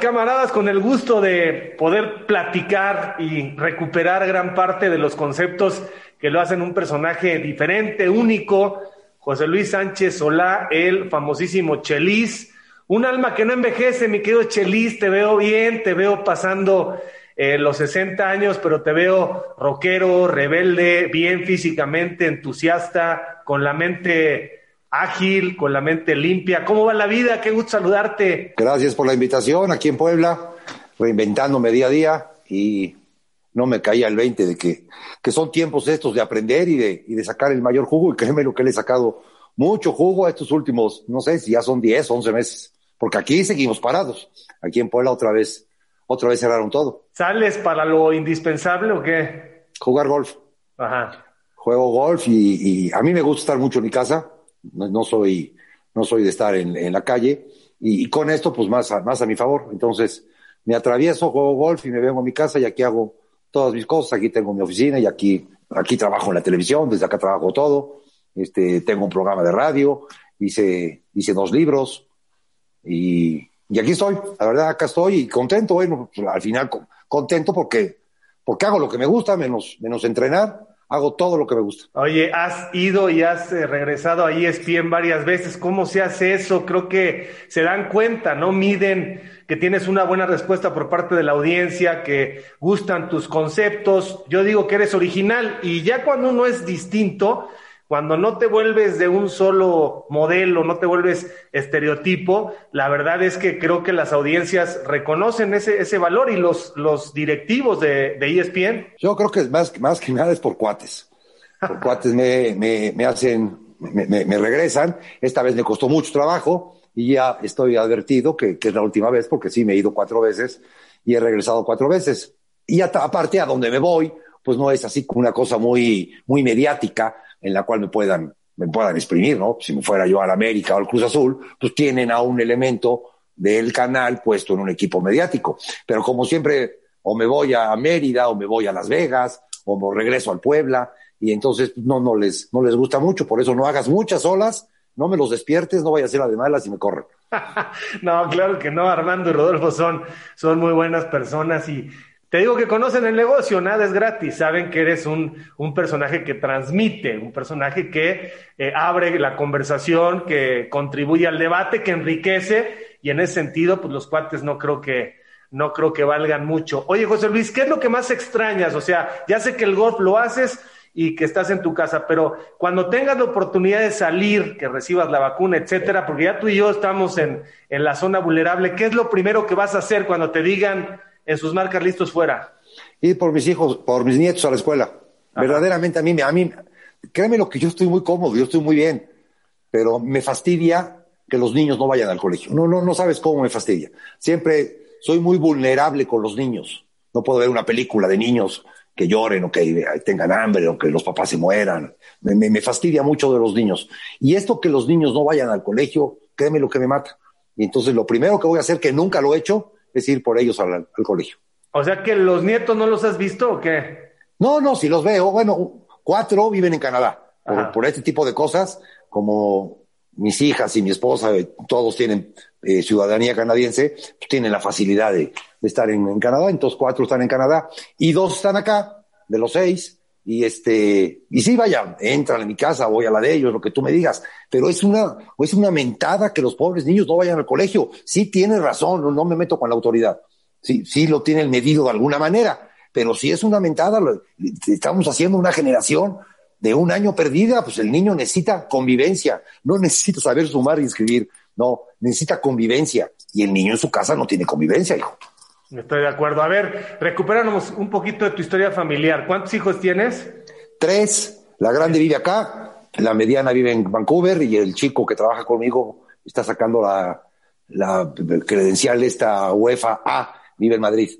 Camaradas, con el gusto de poder platicar y recuperar gran parte de los conceptos que lo hacen un personaje diferente, único, José Luis Sánchez Solá, el famosísimo Chelis, un alma que no envejece, mi querido Chelis, te veo bien, te veo pasando eh, los 60 años, pero te veo rockero, rebelde, bien físicamente, entusiasta, con la mente ágil, con la mente limpia. ¿Cómo va la vida? Qué gusto saludarte. Gracias por la invitación aquí en Puebla, reinventándome día a día y no me caía el 20 de que, que son tiempos estos de aprender y de, y de sacar el mayor jugo y créeme lo que le he sacado mucho jugo a estos últimos, no sé si ya son 10, 11 meses, porque aquí seguimos parados. Aquí en Puebla otra vez, otra vez cerraron todo. ¿Sales para lo indispensable o qué? Jugar golf. Ajá. Juego golf y, y a mí me gusta estar mucho en mi casa no, soy, no soy de estar en, la calle, y, con esto, pues más a, más a mi favor. Entonces, me atravieso, juego golf y me vengo a mi casa y aquí hago todas mis cosas. Aquí tengo mi oficina y aquí, aquí trabajo en la televisión, desde acá trabajo todo. Este, tengo un programa de radio, hice, hice dos libros y, y aquí estoy. La verdad, acá estoy y contento. Bueno, pues, al final contento porque, porque hago lo que me gusta, menos, menos entrenar hago todo lo que me gusta. Oye, has ido y has eh, regresado a ESPN varias veces. ¿Cómo se hace eso? Creo que se dan cuenta, ¿no? Miden que tienes una buena respuesta por parte de la audiencia, que gustan tus conceptos. Yo digo que eres original y ya cuando uno es distinto, cuando no te vuelves de un solo modelo, no te vuelves estereotipo, la verdad es que creo que las audiencias reconocen ese, ese valor y los, los directivos de, de ESPN. Yo creo que es más, más que nada es por cuates. Por cuates me, me, me hacen, me, me, regresan. Esta vez me costó mucho trabajo y ya estoy advertido que, que, es la última vez porque sí me he ido cuatro veces y he regresado cuatro veces. Y aparte a donde me voy, pues no es así como una cosa muy, muy mediática en la cual me puedan, me puedan exprimir, ¿no? Si me fuera yo al América o al Cruz Azul, pues tienen a un elemento del canal puesto en un equipo mediático. Pero como siempre, o me voy a Mérida, o me voy a Las Vegas, o me regreso al Puebla, y entonces no, no les, no les gusta mucho, por eso no hagas muchas olas, no me los despiertes, no vaya a ser la de malas y me corren. no, claro que no, Armando y Rodolfo son, son muy buenas personas y te digo que conocen el negocio, nada es gratis, saben que eres un, un personaje que transmite, un personaje que eh, abre la conversación, que contribuye al debate, que enriquece, y en ese sentido, pues los cuates no creo que, no creo que valgan mucho. Oye, José Luis, ¿qué es lo que más extrañas? O sea, ya sé que el golf lo haces y que estás en tu casa, pero cuando tengas la oportunidad de salir, que recibas la vacuna, etcétera, porque ya tú y yo estamos en, en la zona vulnerable, ¿qué es lo primero que vas a hacer cuando te digan en sus marcas listos fuera? Ir por mis hijos, por mis nietos a la escuela. Verdaderamente a mí, a mí, créeme lo que yo estoy muy cómodo, yo estoy muy bien, pero me fastidia que los niños no vayan al colegio. No, no, no sabes cómo me fastidia. Siempre soy muy vulnerable con los niños. No puedo ver una película de niños que lloren o que tengan hambre o que los papás se mueran. Me, me, fastidia mucho de los niños. Y esto que los niños no vayan al colegio, créeme lo que me mata. Y entonces lo primero que voy a hacer, que nunca lo he hecho, es ir por ellos al, colegio. O sea que los nietos no los has visto o qué? No, no, si los veo. Bueno, cuatro viven en Canadá. Por, este tipo de cosas, como mis hijas y mi esposa, eh, todos tienen eh, ciudadanía canadiense, pues tienen la facilidad de, estar en, en, Canadá. Entonces cuatro están en Canadá y dos están acá, de los seis. Y este, y sí, vaya, entran en mi casa, voy a la de ellos, lo que tú me digas. Pero es una, es una mentada que los pobres niños no vayan al colegio. Sí tienes razón, no, me meto con la autoridad. Sí, sí lo tienen medido de alguna manera. Pero si es una mentada, estamos haciendo una generación de un año perdida, pues el niño necesita convivencia. No necesita saber sumar y escribir. No, necesita convivencia. Y el niño en su casa no tiene convivencia, hijo. Estoy de acuerdo. A ver, recupéranos un poquito de tu historia familiar. ¿Cuántos hijos tienes? Tres. La grande vive acá, la mediana vive en Vancouver y el chico que trabaja conmigo está sacando la, la credencial esta UEFA A, vive en Madrid.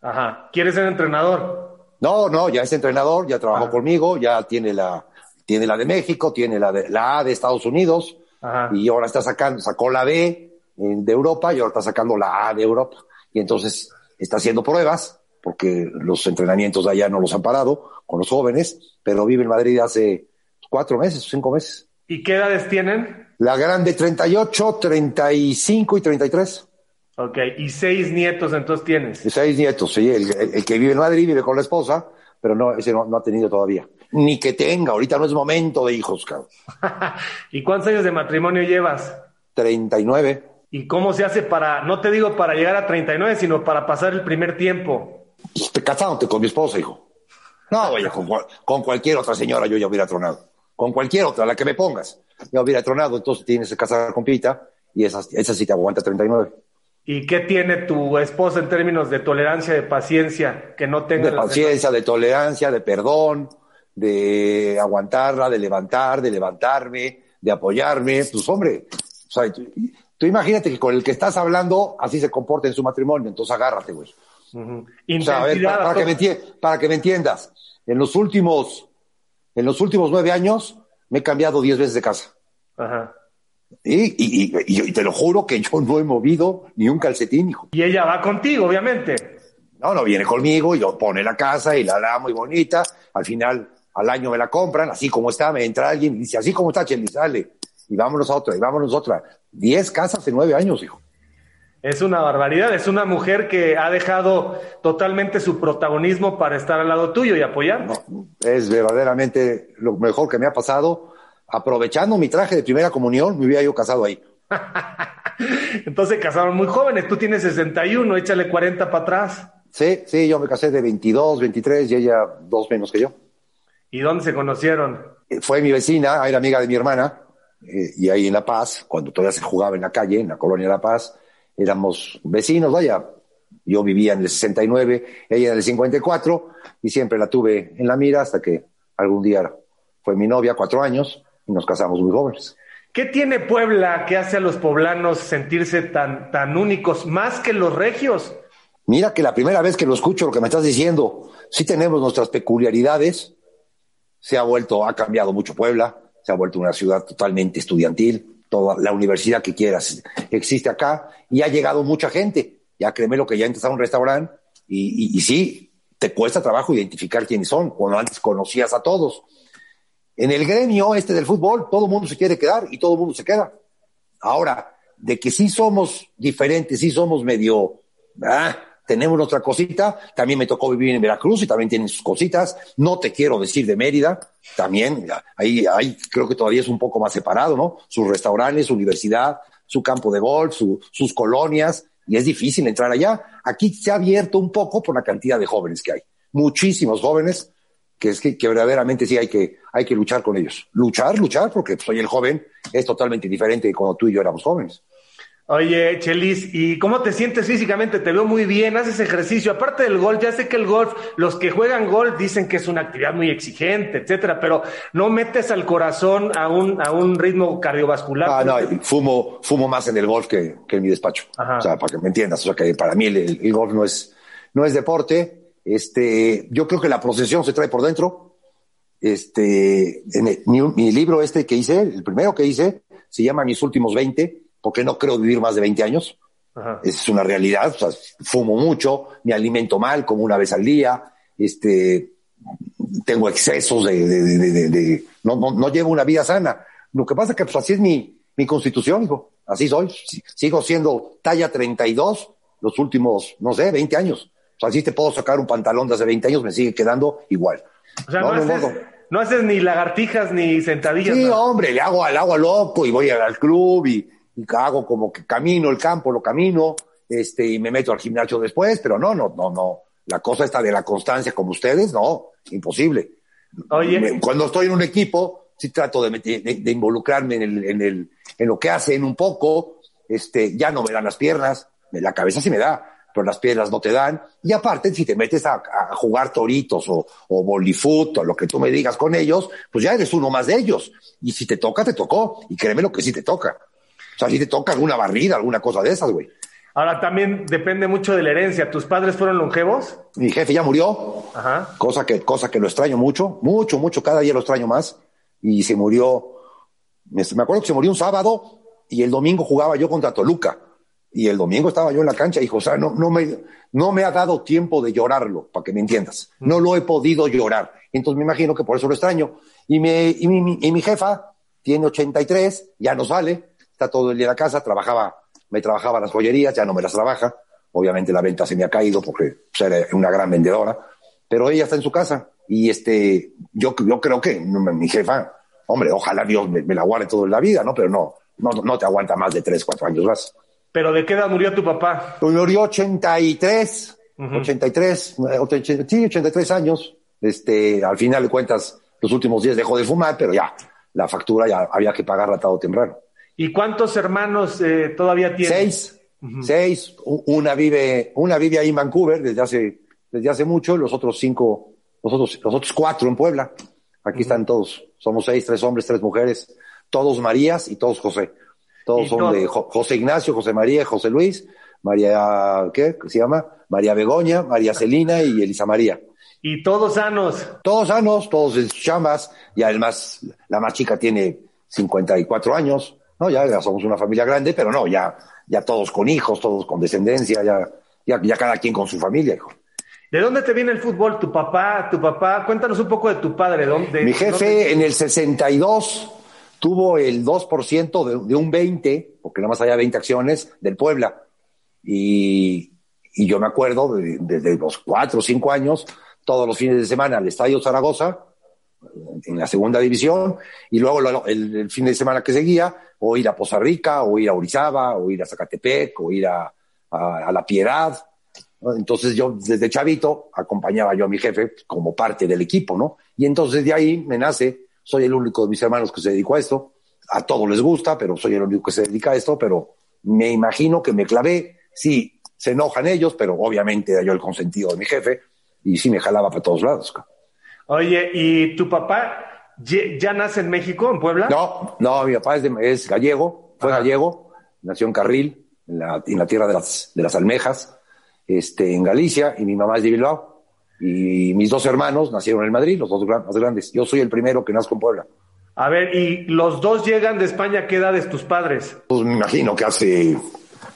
Ajá. ¿Quieres ser entrenador? No, no, ya es entrenador, ya trabajó conmigo, ya tiene la, tiene la de México, tiene la de la A de Estados Unidos Ajá. y ahora está sacando, sacó la B de Europa y ahora está sacando la A de Europa y entonces está haciendo pruebas, porque los entrenamientos de allá no los han parado con los jóvenes, pero vive en Madrid hace cuatro meses, cinco meses. ¿Y qué edades tienen? La grande 38, 35 y 33. Ok, y seis nietos entonces tienes. Seis nietos, sí. El, que vive en Madrid vive con la esposa, pero no, ese no, ha tenido todavía. Ni que tenga, ahorita no es momento de hijos, cabrón. ¿Y cuántos años de matrimonio llevas? 39. ¿Y cómo se hace para, no te digo para llegar a 39, sino para pasar el primer tiempo? Pues te casándote con mi esposa, hijo. No, oye, con, con, cualquier otra señora yo ya hubiera tronado. Con cualquier otra, la que me pongas. Ya hubiera tronado, entonces tienes que casar con Pita y esa, esa sí te aguanta 39. ¿Y qué tiene tu esposa en términos de tolerancia, de paciencia, que no tenga... De paciencia, de tolerancia, de perdón, de aguantarla, de levantar, de levantarme, de apoyarme. Pues hombre, o sea, tú, imagínate que con el que estás hablando así se comporta en su matrimonio, entonces agárrate, güey. o sea, a ver, para, que me, para que me entiendas, en los últimos, en los últimos nueve años me he cambiado diez veces de casa. Ajá. Y, y, te lo juro que yo no he movido ni un calcetín, hijo. Y ella va contigo, obviamente. No, no viene conmigo y lo pone la casa y la da muy bonita. Al final, al año me la compran, así como está, me entra alguien y dice, así como está, Cheli, sale. Y vámonos a otra, y vámonos a otra. Diez casas en nueve años, hijo. Es una barbaridad, es una mujer que ha dejado totalmente su protagonismo para estar al lado tuyo y apoyar. es verdaderamente lo mejor que me ha pasado aprovechando mi traje de primera comunión, me hubiera yo casado ahí. Entonces casaron muy jóvenes, tú tienes 61, échale 40 para atrás. Sí, sí, yo me casé de 22, 23 y ella dos menos que yo. ¿Y dónde se conocieron? Eh, fue mi vecina, era amiga de mi hermana, eh, y ahí en La Paz, cuando todavía se jugaba en la calle, en la colonia La Paz, éramos vecinos, vaya. Yo vivía en el 69, ella en el 54, y siempre la tuve en la mira hasta que algún día fue mi novia, cuatro años, y nos casamos muy jóvenes. ¿Qué tiene Puebla que hace a los poblanos sentirse tan, tan únicos, más que los regios? Mira que la primera vez que lo escucho lo que me estás diciendo, sí tenemos nuestras peculiaridades, se ha vuelto, ha cambiado mucho Puebla, se ha vuelto una ciudad totalmente estudiantil, toda la universidad que quieras existe acá y ha llegado mucha gente. Ya créeme lo que ya entras a un restaurante y, y sí, te cuesta trabajo identificar quiénes son, cuando antes conocías a todos. En el gremio este del fútbol, todo el mundo se quiere quedar y todo el mundo se queda. Ahora, de que sí somos diferentes, sí somos medio, tenemos nuestra cosita, también me tocó vivir en Veracruz y también tienen sus cositas, no te quiero decir de Mérida, también, ahí, ahí creo que todavía es un poco más separado, ¿no? Sus restaurantes, su universidad, su campo de golf, sus colonias, y es difícil entrar allá. Aquí se ha abierto un poco por la cantidad de jóvenes que hay. Muchísimos jóvenes que es que, verdaderamente sí hay que, hay que luchar con ellos. Luchar, luchar, porque soy el joven, es totalmente diferente de cuando tú y yo éramos jóvenes. Oye, Chelis, ¿y cómo te sientes físicamente? Te veo muy bien, haces ejercicio. Aparte del golf, ya sé que el golf, los que juegan golf dicen que es una actividad muy exigente, etcétera, pero no metes al corazón a un, a un ritmo cardiovascular. Ah, no, fumo, fumo más en el golf que, que en mi despacho. O sea, para que me entiendas. O sea, que para mí el, el golf no es, no es deporte este, yo creo que la procesión se trae por dentro. Este, en mi, libro este que hice, el primero que hice, se llama Mis últimos 20, porque no creo vivir más de 20 años. Es una realidad. O sea, fumo mucho, me alimento mal, como una vez al día. Este, tengo excesos de, de, de, no, no, no, llevo una vida sana. Lo que pasa es que pues, así es mi, mi constitución, hijo. Así soy. Sigo siendo talla 32 los últimos, no sé, 20 años. O sea, si te puedo sacar un pantalón de hace 20 años, me sigue quedando igual. O sea, no, haces, ni lagartijas ni sentadillas. Sí, hombre, le hago al agua loco y voy al club y, hago como que camino el campo, lo camino, este, y me meto al gimnasio después, pero no, no, no, no. La cosa está de la constancia como ustedes, no, imposible. Oye. Cuando estoy en un equipo, sí trato de, de, involucrarme en, el, en, el, en lo que hacen un poco, este, ya no me dan las piernas, la cabeza sí me da, pero las piedras no te dan. Y aparte, si te metes a, jugar toritos o, o bolifoot o lo que tú me digas con ellos, pues ya eres uno más de ellos. Y si te toca, te tocó. Y créeme lo que sí te toca. O sea, si te toca alguna barrida, alguna cosa de esas, güey. Ahora también depende mucho de la herencia. ¿Tus padres fueron longevos? Mi jefe ya murió. Ajá. Cosa que, cosa que lo extraño mucho, mucho, mucho. Cada día lo extraño más. Y se murió. Me acuerdo que se murió un sábado y el domingo jugaba yo contra Toluca y el domingo estaba yo en la cancha y dijo, o sea, no, no, me, no me ha dado tiempo de llorarlo, para que me entiendas. No lo he podido llorar. Entonces me imagino que por eso lo extraño. Y, me, y, mi, y mi jefa tiene 83, ya no sale, está todo el día en la casa, trabajaba me trabajaba las joyerías, ya no me las trabaja. Obviamente la venta se me ha caído porque pues, era una gran vendedora, pero ella está en su casa y este, yo, yo creo que mi jefa, hombre, ojalá Dios me, la guarde toda la vida, ¿no? Pero no, no, no te aguanta más de tres, cuatro años más. ¿Pero de qué edad murió tu papá? Murió 83, y 83, sí, 83 años. Este, al final de cuentas, los últimos días dejó de fumar, pero ya, la factura ya había que pagarla todo temprano. ¿Y cuántos hermanos eh, todavía tiene? Seis. Seis. Una vive, una vive ahí en Vancouver desde hace, desde hace mucho, los otros cinco, los otros, los otros cuatro en Puebla. Aquí están todos. Somos seis, tres hombres, tres mujeres, todos Marías y todos José. Todos son de José Ignacio, José María José Luis, María, ¿qué? ¿qué se llama? María Begoña, María Celina y Elisa María. Y todos sanos. Todos sanos, todos en sus y además la más chica tiene 54 años, ¿no? Ya, somos una familia grande, pero no, ya, ya todos con hijos, todos con descendencia, ya, ya, ya cada quien con su familia, hijo. ¿De dónde te viene el fútbol? ¿Tu papá? ¿Tu papá? Cuéntanos un poco de tu padre. ¿Dónde, Mi jefe en el 62 tuvo el 2% de, de un 20, porque nada más había 20 acciones, del Puebla. Y, y yo me acuerdo desde los 4 o 5 años, todos los fines de semana al Estadio Zaragoza, en la segunda división, y luego el, fin de semana que seguía, o ir a Poza Rica, o ir a Orizaba, o ir a Zacatepec, o ir a, a, La Piedad. Entonces yo desde chavito acompañaba yo a mi jefe como parte del equipo, ¿no? Y entonces de ahí me nace, soy el único de mis hermanos que se dedicó a esto, a todos les gusta, pero soy el único que se dedica a esto, pero me imagino que me clavé, sí, se enojan ellos, pero obviamente era yo el consentido de mi jefe, y sí me jalaba para todos lados. Oye, ¿y tu papá ya nace en México, en Puebla? No, no, mi papá es, gallego, fue gallego, nació en Carril, en la, en la tierra de las, de las almejas, este, en Galicia, y mi mamá es de Bilbao. Y mis dos hermanos nacieron en Madrid, los dos más grandes. Yo soy el primero que nazco en Puebla. A ver, ¿y los dos llegan de España? ¿Qué edades tus padres? Pues me imagino que hace,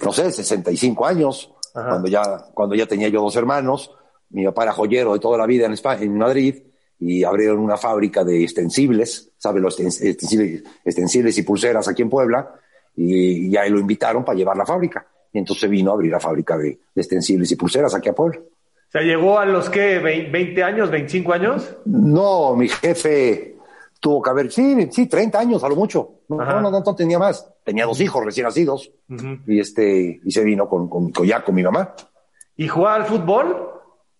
no sé, 65 años, cuando ya, cuando ya tenía yo dos hermanos. Mi papá era joyero de toda la vida en, España, en Madrid y abrieron una fábrica de extensibles, ¿sabes? Los extensibles, y pulseras aquí en Puebla, y, ya lo invitaron para llevar la fábrica. Y entonces vino a abrir la fábrica de, extensibles y pulseras aquí a Puebla. O sea, llegó a los que 20 años, 25 años? No, mi jefe tuvo que haber, sí, sí, 30 años a lo mucho. No, no, no, tenía más. Tenía dos hijos recién nacidos y este, y se vino con, con, ya con mi mamá. ¿Y jugaba al fútbol?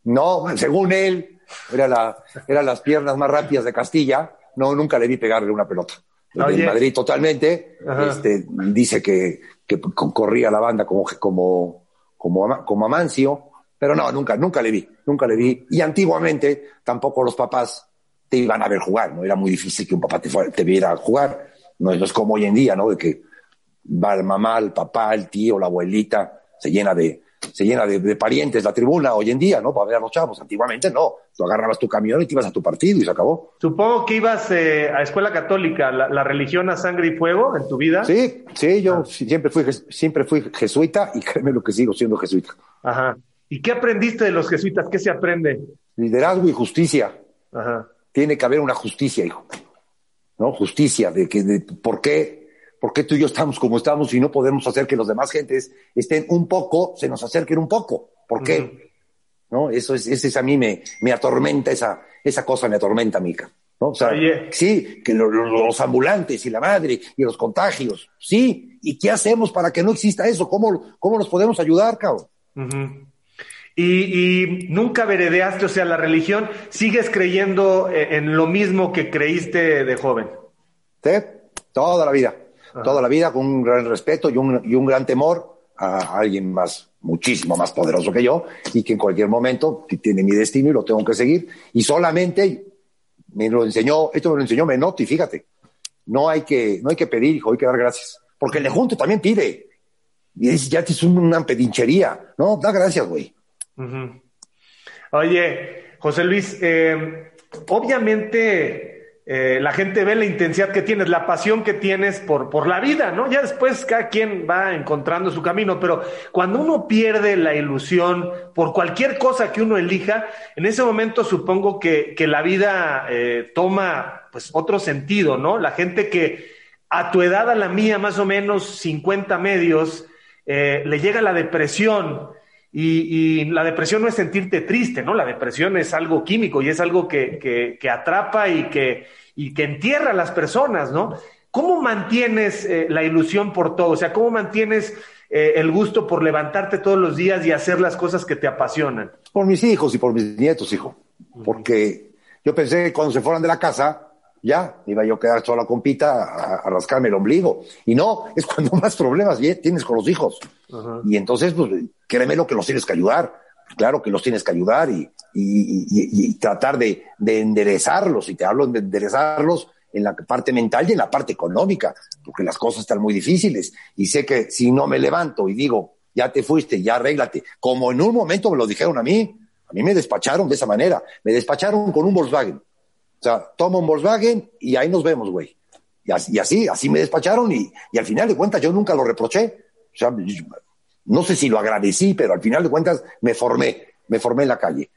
No, según él, era, la, era las piernas más rápidas de Castilla. No, nunca le vi pegarle una pelota. En Madrid totalmente. Este, dice que, que, corría la banda como, como, como, como Amancio. Pero no, nunca, nunca le vi, nunca le vi. Y antiguamente tampoco los papás te iban a ver jugar, ¿no? Era muy difícil que un papá te, te viera jugar. No, es como hoy en día, ¿no? De que va el mamá, el papá, el tío, la abuelita, se llena de, se llena de, parientes la tribuna hoy en día, ¿no? Para ver a los chavos. Antiguamente no. Tú agarrabas tu camión y te ibas a tu partido y se acabó. Supongo que ibas eh, a escuela católica, la, religión a sangre y fuego en tu vida. Sí, sí, yo ah. siempre, fui, siempre fui jesuita y créeme lo que sigo siendo jesuita. Ajá. ¿Y qué aprendiste de los jesuitas? ¿Qué se aprende? Liderazgo y justicia. Ajá. Tiene que haber una justicia, hijo. ¿No? Justicia de que, de por qué ¿Por qué tú y yo estamos como estamos y no podemos hacer que los demás gentes estén un poco, se nos acerquen un poco? ¿Por qué? ¿No? Eso es, ese es a mí me, me atormenta, esa, esa cosa me atormenta, Mica. ¿no? O sea, sí, que los ambulantes y la madre y los contagios, sí. ¿Y qué hacemos para que no exista eso? ¿Cómo, cómo nos podemos ayudar, cabrón? y, y, nunca veredeaste, o sea, la religión, ¿sigues creyendo eh, en lo mismo que creíste de joven? Sí, toda la vida toda la vida con un gran respeto y un, y un gran temor a alguien más, muchísimo más poderoso que yo y que en cualquier momento tiene mi destino y lo tengo que seguir. Y solamente me lo enseñó, esto me lo enseñó Menotti, fíjate. No hay que, no hay que pedir, hijo, hay que dar gracias. Porque el de junto también pide. Y es, ya es una pedinchería. No, da gracias, güey. Oye, José Luis, eh, obviamente eh, la gente ve la intensidad que tienes, la pasión que tienes por, por la vida, ¿no? Ya después cada quien va encontrando su camino, pero cuando uno pierde la ilusión por cualquier cosa que uno elija, en ese momento supongo que, que la vida eh, toma pues otro sentido, ¿no? La gente que a tu edad, a la mía, más o menos 50 medios, eh, le llega la depresión. Y, la depresión no es sentirte triste, ¿no? La depresión es algo químico y es algo que, atrapa y que, y que entierra a las personas, ¿no? ¿Cómo mantienes eh, la ilusión por todo? O sea, ¿cómo mantienes eh, el gusto por levantarte todos los días y hacer las cosas que te apasionan? Por mis hijos y por mis nietos, hijo. Porque yo pensé que cuando se fueran de la casa, ya iba yo a quedar sola con Pita a, rascarme el ombligo. Y no, es cuando más problemas tienes con los hijos. Y entonces, pues, créeme lo que los tienes que ayudar. Claro que los tienes que ayudar y, y, tratar de, de, enderezarlos. Y te hablo de enderezarlos en la parte mental y en la parte económica, porque las cosas están muy difíciles. Y sé que si no me levanto y digo, ya te fuiste, ya arréglate, como en un momento me lo dijeron a mí, a mí me despacharon de esa manera, me despacharon con un Volkswagen. O sea, tomo un Volkswagen y ahí nos vemos, güey. Y así, así, me despacharon y, y, al final de cuentas yo nunca lo reproché. O sea, no sé si lo agradecí, pero al final de cuentas me formé, me formé en la calle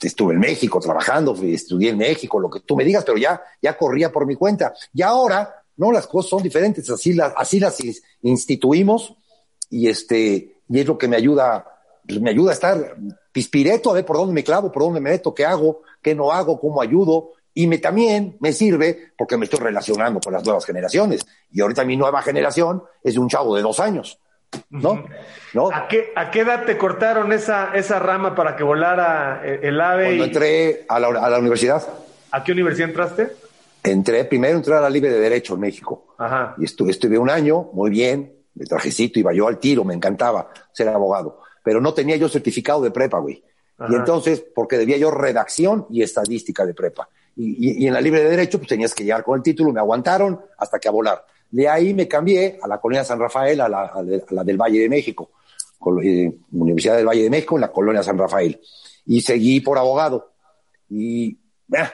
estuve en México trabajando, estudié en México, lo que tú me digas, pero ya, ya corría por mi cuenta. Y ahora, no, las cosas son diferentes, así las, así las instituimos y este, y es lo que me ayuda, pues me ayuda a estar pispireto, a ver por dónde me clavo, por dónde me meto, qué hago, qué no hago, cómo ayudo. Y me, también me sirve porque me estoy relacionando con las nuevas generaciones. Y ahorita mi nueva generación es de un chavo de dos años ¿no? ¿No? ¿A qué, ¿A qué edad te cortaron esa, esa rama para que volara eh, el ave? Cuando entré a la, a la, universidad. ¿A qué universidad entraste? Entré, primero entré a la Libre de Derecho en México. Ajá. Y estuve, estuve un año, muy bien, de trajecito, iba yo al tiro, me encantaba ser abogado. Pero no tenía yo certificado de prepa, güey. Y entonces, porque debía yo redacción y estadística de prepa. Y, y, en la Libre de Derecho, pues tenías que llegar con el título, me aguantaron hasta que a volar. De ahí me cambié a la colonia San Rafael, a la, del Valle de México, eh, Universidad del Valle de México, en la colonia San Rafael. Y seguí por abogado. Y eh,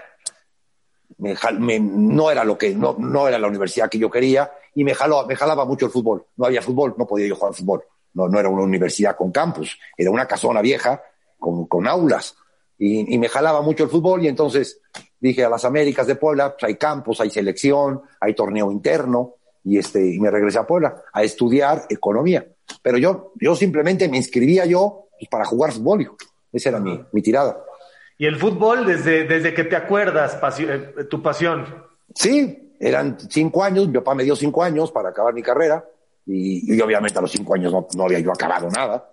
me, no era lo que, no, no era la universidad que yo quería y me, jaló, me jalaba mucho el fútbol. No había fútbol, no podía yo jugar fútbol. No, no era una universidad con campus, era una casona vieja con, con aulas. Y, y, me jalaba mucho el fútbol y entonces dije a las Américas de Puebla, pues hay campos, hay selección, hay torneo interno y este y me regresé a Puebla a estudiar economía. Pero yo yo simplemente me inscribía yo pues, para jugar fútbol, hijo. Esa era mi, mi tirada. ¿Y el fútbol desde, desde que te acuerdas, eh, tu pasión? Sí, eran cinco años, mi papá me dio cinco años para acabar mi carrera y, y obviamente a los cinco años no, no, había yo acabado nada,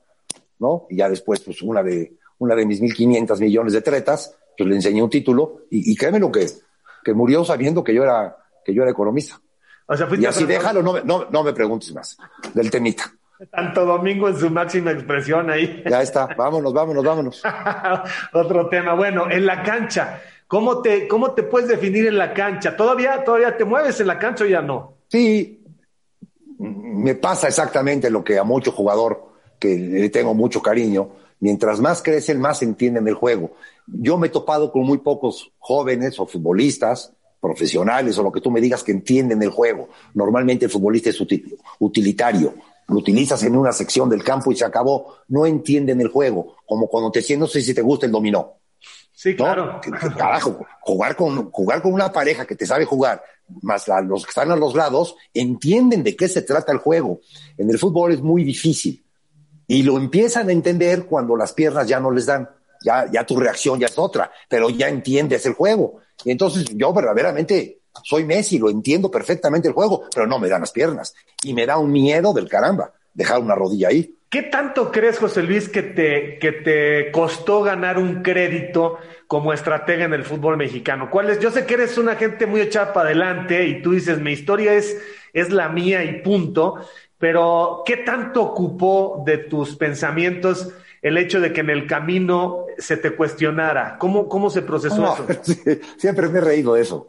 ¿no? Y ya después, pues una de, una de mis 1.500 millones de tretas, pues le enseñé un título y, y créeme lo que, que murió sabiendo que yo era, que yo era economista y así déjalo, no, no, no me preguntes más del temita. Tanto Domingo en su máxima expresión ahí. Ya está, vámonos, vámonos, vámonos. Otro tema. Bueno, en la cancha, ¿cómo te, ¿cómo te puedes definir en la cancha? ¿Todavía, ¿Todavía te mueves en la cancha o ya no? Sí, me pasa exactamente lo que a mucho jugador que le tengo mucho cariño. Mientras más crecen, más entienden el juego. Yo me he topado con muy pocos jóvenes o futbolistas profesionales o lo que tú me digas que entienden el juego. Normalmente el futbolista es utilitario. Lo utilizas en una sección del campo y se acabó. No entienden el juego. Como cuando te sientes, no sé si te gusta el dominó. Sí, claro. Carajo, jugar con, jugar con una pareja que te sabe jugar, más los que están a los lados, entienden de qué se trata el juego. En el fútbol es muy difícil. Y lo empiezan a entender cuando las piernas ya no les dan. Ya, tu reacción ya es otra, pero ya entiendes el juego. Y entonces yo verdaderamente soy Messi, lo entiendo perfectamente el juego, pero no me dan las piernas. Y me da un miedo del caramba dejar una rodilla ahí. ¿Qué tanto crees, José Luis, que te, que te costó ganar un crédito como estratega en el fútbol mexicano? ¿Cuál es? Yo sé que eres una gente muy echada para adelante y tú dices, mi historia es, es la mía y punto, pero ¿qué tanto ocupó de tus pensamientos el hecho de que en el camino se te cuestionara? ¿Cómo, cómo se procesó eso? siempre me he reído de eso.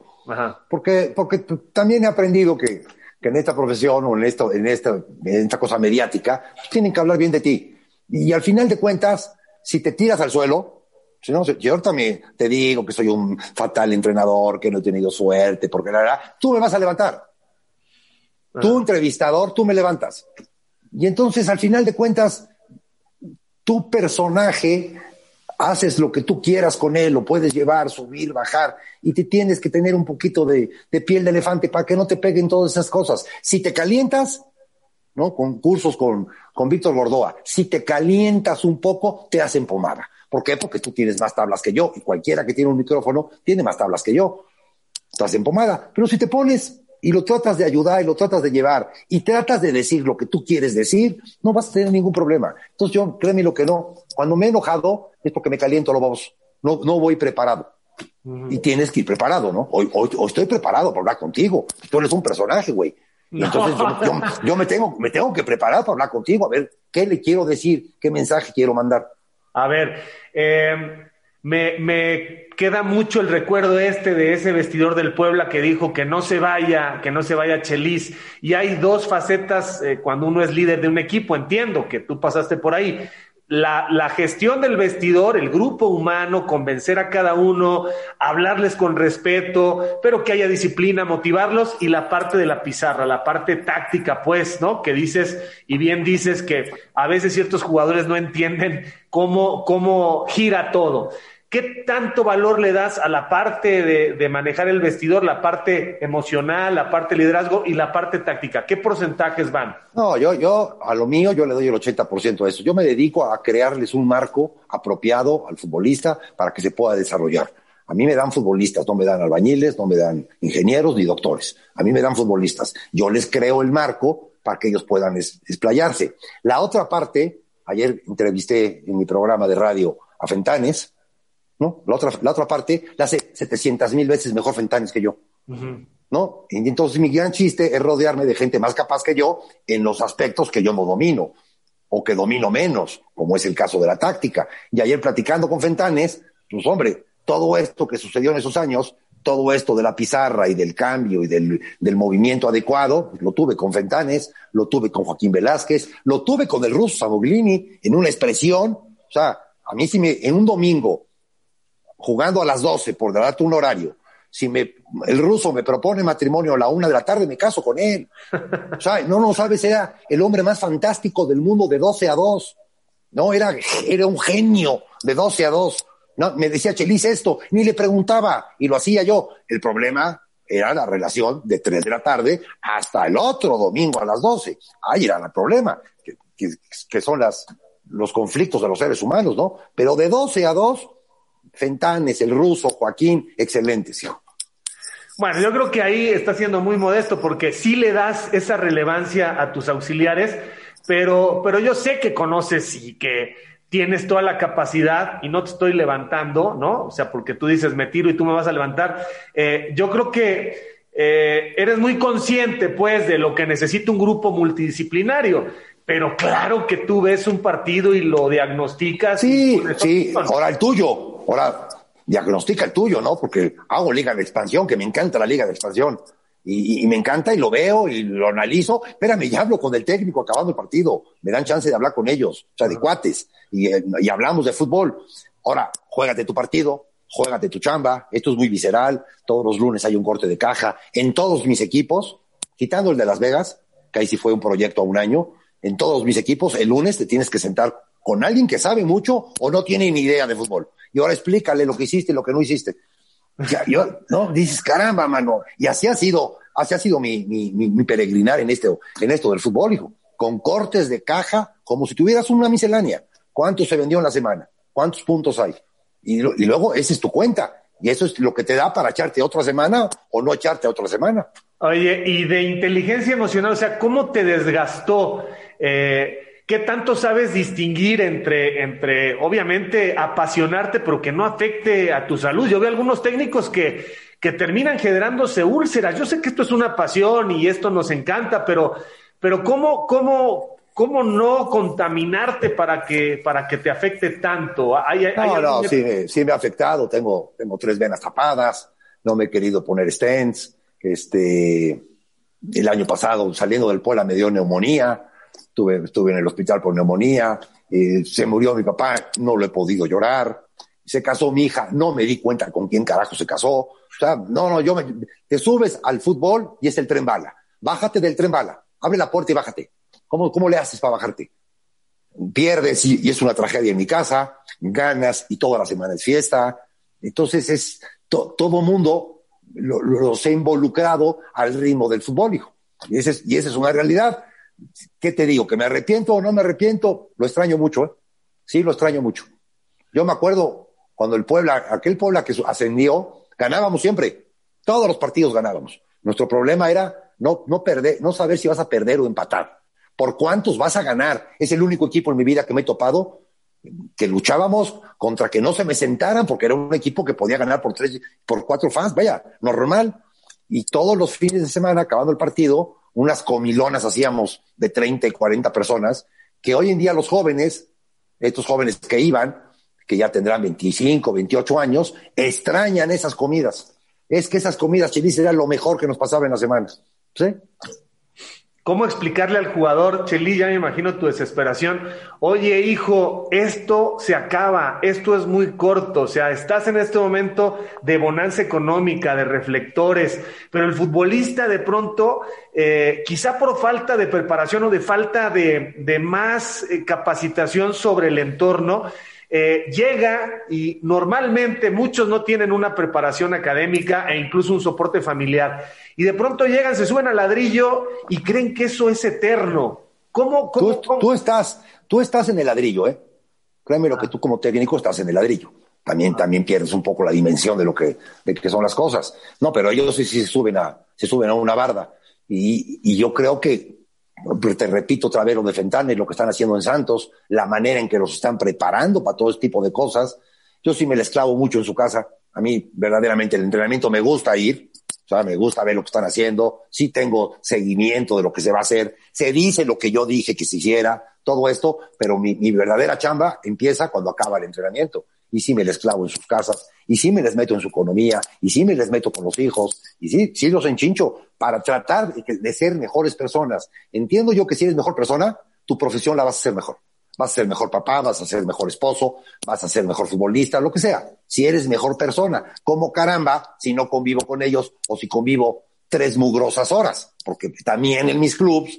Porque, porque también he aprendido que, que en esta profesión o en, esto, en, esta, en esta cosa mediática, tienen que hablar bien de ti. Y al final de cuentas, si te tiras al suelo, si no, yo también te digo que soy un fatal entrenador, que no he tenido suerte, porque la verdad, tú me vas a levantar. Tú, entrevistador, tú me levantas. Y entonces, al final de cuentas, tu personaje, haces lo que tú quieras con él, lo puedes llevar, subir, bajar, y te tienes que tener un poquito de, piel de elefante para que no te peguen todas esas cosas. Si te calientas, ¿no? Con cursos con, con Víctor Gordoa. Si te calientas un poco, te hacen pomada. ¿Por qué? Porque tú tienes más tablas que yo y cualquiera que tiene un micrófono tiene más tablas que yo. Estás en pomada. Pero si te pones y lo tratas de ayudar y lo tratas de llevar y tratas de decir lo que tú quieres decir, no vas a tener ningún problema. Entonces yo, créeme lo que no, cuando me he enojado es porque me caliento lo vamos, no, no voy preparado. Y tienes que ir preparado, ¿no? Hoy, hoy, estoy preparado para hablar contigo. Tú eres un personaje, güey. entonces yo, yo, me, tengo, me tengo que preparar para hablar contigo, a ver qué le quiero decir, qué mensaje quiero mandar. A ver, eh, me, me, queda mucho el recuerdo este de ese vestidor del Puebla que dijo que no se vaya, que no se vaya Chelis. Y hay dos facetas eh, cuando uno es líder de un equipo, entiendo que tú pasaste por ahí la, la, gestión del vestidor, el grupo humano, convencer a cada uno, hablarles con respeto, pero que haya disciplina, motivarlos y la parte de la pizarra, la parte táctica, pues, ¿no? Que dices, y bien dices que a veces ciertos jugadores no entienden cómo, cómo gira todo. ¿Qué tanto valor le das a la parte de, manejar el vestidor, la parte emocional, la parte liderazgo y la parte táctica? ¿Qué porcentajes van? No, yo, yo a lo mío yo le doy el 80% de eso. Yo me dedico a crearles un marco apropiado al futbolista para que se pueda desarrollar. A mí me dan futbolistas, no me dan albañiles, no me dan ingenieros ni doctores. A mí me dan futbolistas. Yo les creo el marco para que ellos puedan explayarse. La otra parte, ayer entrevisté en mi programa de radio a Fentanes, ¿no? La otra, la otra parte la hace 700 mil veces mejor Fentanes que yo, ¿no? Y entonces mi gran chiste es rodearme de gente más capaz que yo en los aspectos que yo no domino o que domino menos, como es el caso de la táctica. Y ayer platicando con Fentanes, pues hombre, todo esto que sucedió en esos años, todo esto de la pizarra y del cambio y del, del movimiento adecuado, lo tuve con Fentanes, lo tuve con Joaquín Velázquez, lo tuve con el ruso Samoglini en una expresión, o sea, a mí si me, en un domingo jugando a las 12, por darte un horario, si me, el ruso me propone matrimonio a la una de la tarde, me caso con él. O sea, no, no sabes, era el hombre más fantástico del mundo de 12 a 2. No, era, era un genio de 12 a 2. No, me decía Chelis esto, ni le preguntaba, y lo hacía yo. El problema era la relación de 3 de la tarde hasta el otro domingo a las 12. Ahí era el problema, que, que, son las, los conflictos de los seres humanos, ¿no? Pero de 12 a 2, Fentanes, el ruso, Joaquín, excelentes. Bueno, yo creo que ahí está siendo muy modesto porque sí le das esa relevancia a tus auxiliares, pero, pero yo sé que conoces y que tienes toda la capacidad y no te estoy levantando, ¿no? O sea, porque tú dices, me tiro y tú me vas a levantar. Eh, yo creo que eh, eres muy consciente, pues, de lo que necesita un grupo multidisciplinario. Pero claro que tú ves un partido y lo diagnosticas. Sí, sí. Ahora el tuyo. Ahora, diagnostica el tuyo, ¿no? Porque hago liga de expansión, que me encanta la liga de expansión. Y, me encanta y lo veo y lo analizo. Espérame, ya hablo con el técnico acabando el partido. Me dan chance de hablar con ellos, o sea, de cuates. Y, y hablamos de fútbol. Ahora, juégate tu partido, juégate tu chamba. Esto es muy visceral. Todos los lunes hay un corte de caja. En todos mis equipos, quitando el de Las Vegas, que ahí sí fue un proyecto a un año, en todos mis equipos, el lunes te tienes que sentar con alguien que sabe mucho o no tiene ni idea de fútbol. Y ahora explícale lo que hiciste y lo que no hiciste. Ya, yo, no, dices, caramba, mano. Y así ha sido, así ha sido mi, mi, mi, peregrinar en, este, en esto del fútbol, hijo. Con cortes de caja, como si tuvieras una miscelánea. ¿Cuánto se vendió en la semana? ¿Cuántos puntos hay? Y, y luego, esa es tu cuenta. Y eso es lo que te da para echarte otra semana o no echarte otra semana. Oye, y de inteligencia emocional, o sea, ¿cómo te desgastó? Eh, ¿Qué tanto sabes distinguir entre, entre, obviamente, apasionarte, pero que no afecte a tu salud? Yo veo algunos técnicos que, que terminan generándose úlceras. Yo sé que esto es una pasión y esto nos encanta, pero, pero ¿cómo, cómo, cómo no contaminarte para que, para que te afecte tanto? ¿Hay, no, no, sí, sí, me ha afectado. Tengo, tengo tres venas tapadas, no me he querido poner stents. Este, el año pasado, saliendo del Puebla, me dio neumonía estuve, en el hospital por neumonía, eh, se murió mi papá, no lo he podido llorar, se casó mi hija, no me di cuenta con quién carajo se casó, o sea, no, no, yo me, te subes al fútbol y es el tren bala, bájate del tren bala, abre la puerta y bájate. ¿Cómo, cómo le haces para bajarte? Pierdes y, es una tragedia en mi casa, ganas y toda la semana es fiesta. Entonces es todo mundo los he involucrado al ritmo del fútbol, hijo. Y esa es, y esa es una realidad ¿qué te digo? ¿Que me arrepiento o no me arrepiento? Lo extraño mucho, ¿eh? Sí, lo extraño mucho. Yo me acuerdo cuando el Puebla, aquel Puebla que ascendió, ganábamos siempre. Todos los partidos ganábamos. Nuestro problema era no, no perder, no saber si vas a perder o empatar. ¿Por cuántos vas a ganar? Es el único equipo en mi vida que me he topado que luchábamos contra que no se me sentaran porque era un equipo que podía ganar por tres, por cuatro fans, vaya, normal. Y todos los fines de semana, acabando el partido, unas comilonas hacíamos de 30 y 40 personas, que hoy en día los jóvenes, estos jóvenes que iban, que ya tendrán 25, 28 años, extrañan esas comidas. Es que esas comidas, Chelis, era lo mejor que nos pasaba en las semanas. ¿Sí? ¿Cómo explicarle al jugador, Cheli, ya me imagino tu desesperación, oye hijo, esto se acaba, esto es muy corto, o sea, estás en este momento de bonanza económica, de reflectores, pero el futbolista de pronto, eh, quizá por falta de preparación o de falta de, más eh, capacitación sobre el entorno, eh, llega y normalmente muchos no tienen una preparación académica e incluso un soporte familiar. Y de pronto llegan, se suben al ladrillo y creen que eso es eterno. ¿Cómo? tú, estás, tú estás en el ladrillo, ¿eh? Créeme lo que tú como técnico estás en el ladrillo. También, también pierdes un poco la dimensión de lo que, de que son las cosas. No, pero ellos sí, sí se suben a, se suben a una barda. Y, y yo creo que te repito otra vez lo de Fentanes, lo que están haciendo en Santos, la manera en que los están preparando para todo este tipo de cosas. Yo sí me les clavo mucho en su casa. A mí verdaderamente el entrenamiento me gusta ir, o sea, me gusta ver lo que están haciendo, sí tengo seguimiento de lo que se va a hacer, se dice lo que yo dije que se hiciera, todo esto, pero mi, mi verdadera chamba empieza cuando acaba el entrenamiento y sí me les clavo en sus casas, y sí me les meto en su economía, y sí me les meto con los hijos, y sí, sí los enchincho para tratar de, ser mejores personas. Entiendo yo que si eres mejor persona, tu profesión la vas a hacer mejor. Vas a ser mejor papá, vas a ser mejor esposo, vas a ser mejor futbolista, lo que sea. Si eres mejor persona, como caramba, si no convivo con ellos o si convivo tres mugrosas horas, porque también en mis clubs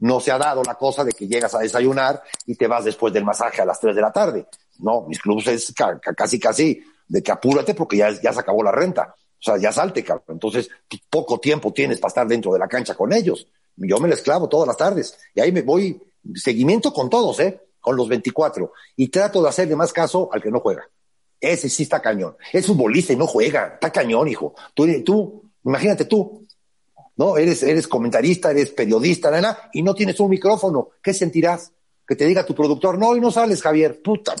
no se ha dado la cosa de que llegas a desayunar y te vas después del masaje a las tres de la tarde. No, mis clubes es casi, casi de que apúrate porque ya, ya se acabó la renta. O sea, ya salte, cabrón. Entonces, poco tiempo tienes para estar dentro de la cancha con ellos. Yo me les clavo todas las tardes. Y ahí me voy, seguimiento con todos, ¿eh? Con los 24. Y trato de hacerle más caso al que no juega. Ese sí está cañón. Es futbolista y no juega. Está cañón, hijo. Tú, tú imagínate tú, ¿no? Eres, eres comentarista, eres periodista, nada, y no tienes un micrófono. ¿Qué sentirás? Que te diga tu productor, no, y no sales, Javier. Puta,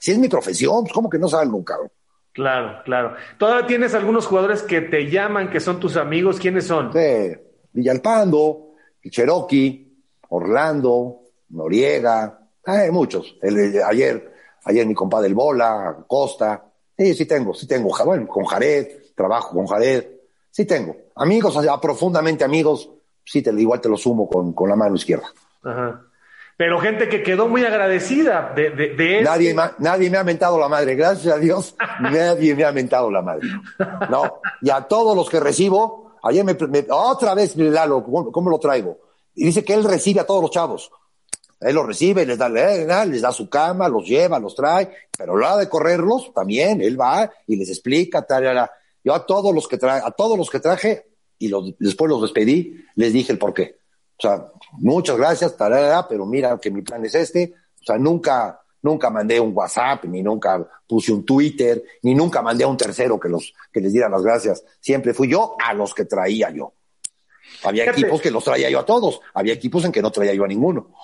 si es mi profesión, pues ¿cómo que no salgo, cabrón? Claro, claro. ¿Todavía tienes algunos jugadores que te llaman, que son tus amigos? ¿Quiénes son? Sí, Villalpando, Cherokee, Orlando, Noriega, hay muchos. ayer, ayer mi compadre El Bola, Costa. Sí, sí tengo, sí tengo. Bueno, con Jared, trabajo con Jared. Sí tengo. Amigos, profundamente amigos, sí, te, igual te lo sumo con, con la mano izquierda. Ajá pero gente que quedó muy agradecida de, de, Nadie, nadie me ha mentado la madre, gracias a Dios, nadie me ha mentado la madre. No, y a todos los que recibo, ayer me, otra vez Lalo, ¿cómo, lo traigo? Y dice que él recibe a todos los chavos. Él los recibe, les da, les da su cama, los lleva, los trae, pero la de correrlos también, él va y les explica, tal, Yo a todos los que traje, a todos los que traje, y los, después los despedí, les dije el por qué. O sea, muchas gracias, pero mira que mi plan es este. O sea, nunca, nunca mandé un WhatsApp, ni nunca puse un Twitter, ni nunca mandé a un tercero que los, que les diera las gracias. Siempre fui yo a los que traía yo. Había equipos que los traía yo a todos, había equipos en que no traía yo a ninguno.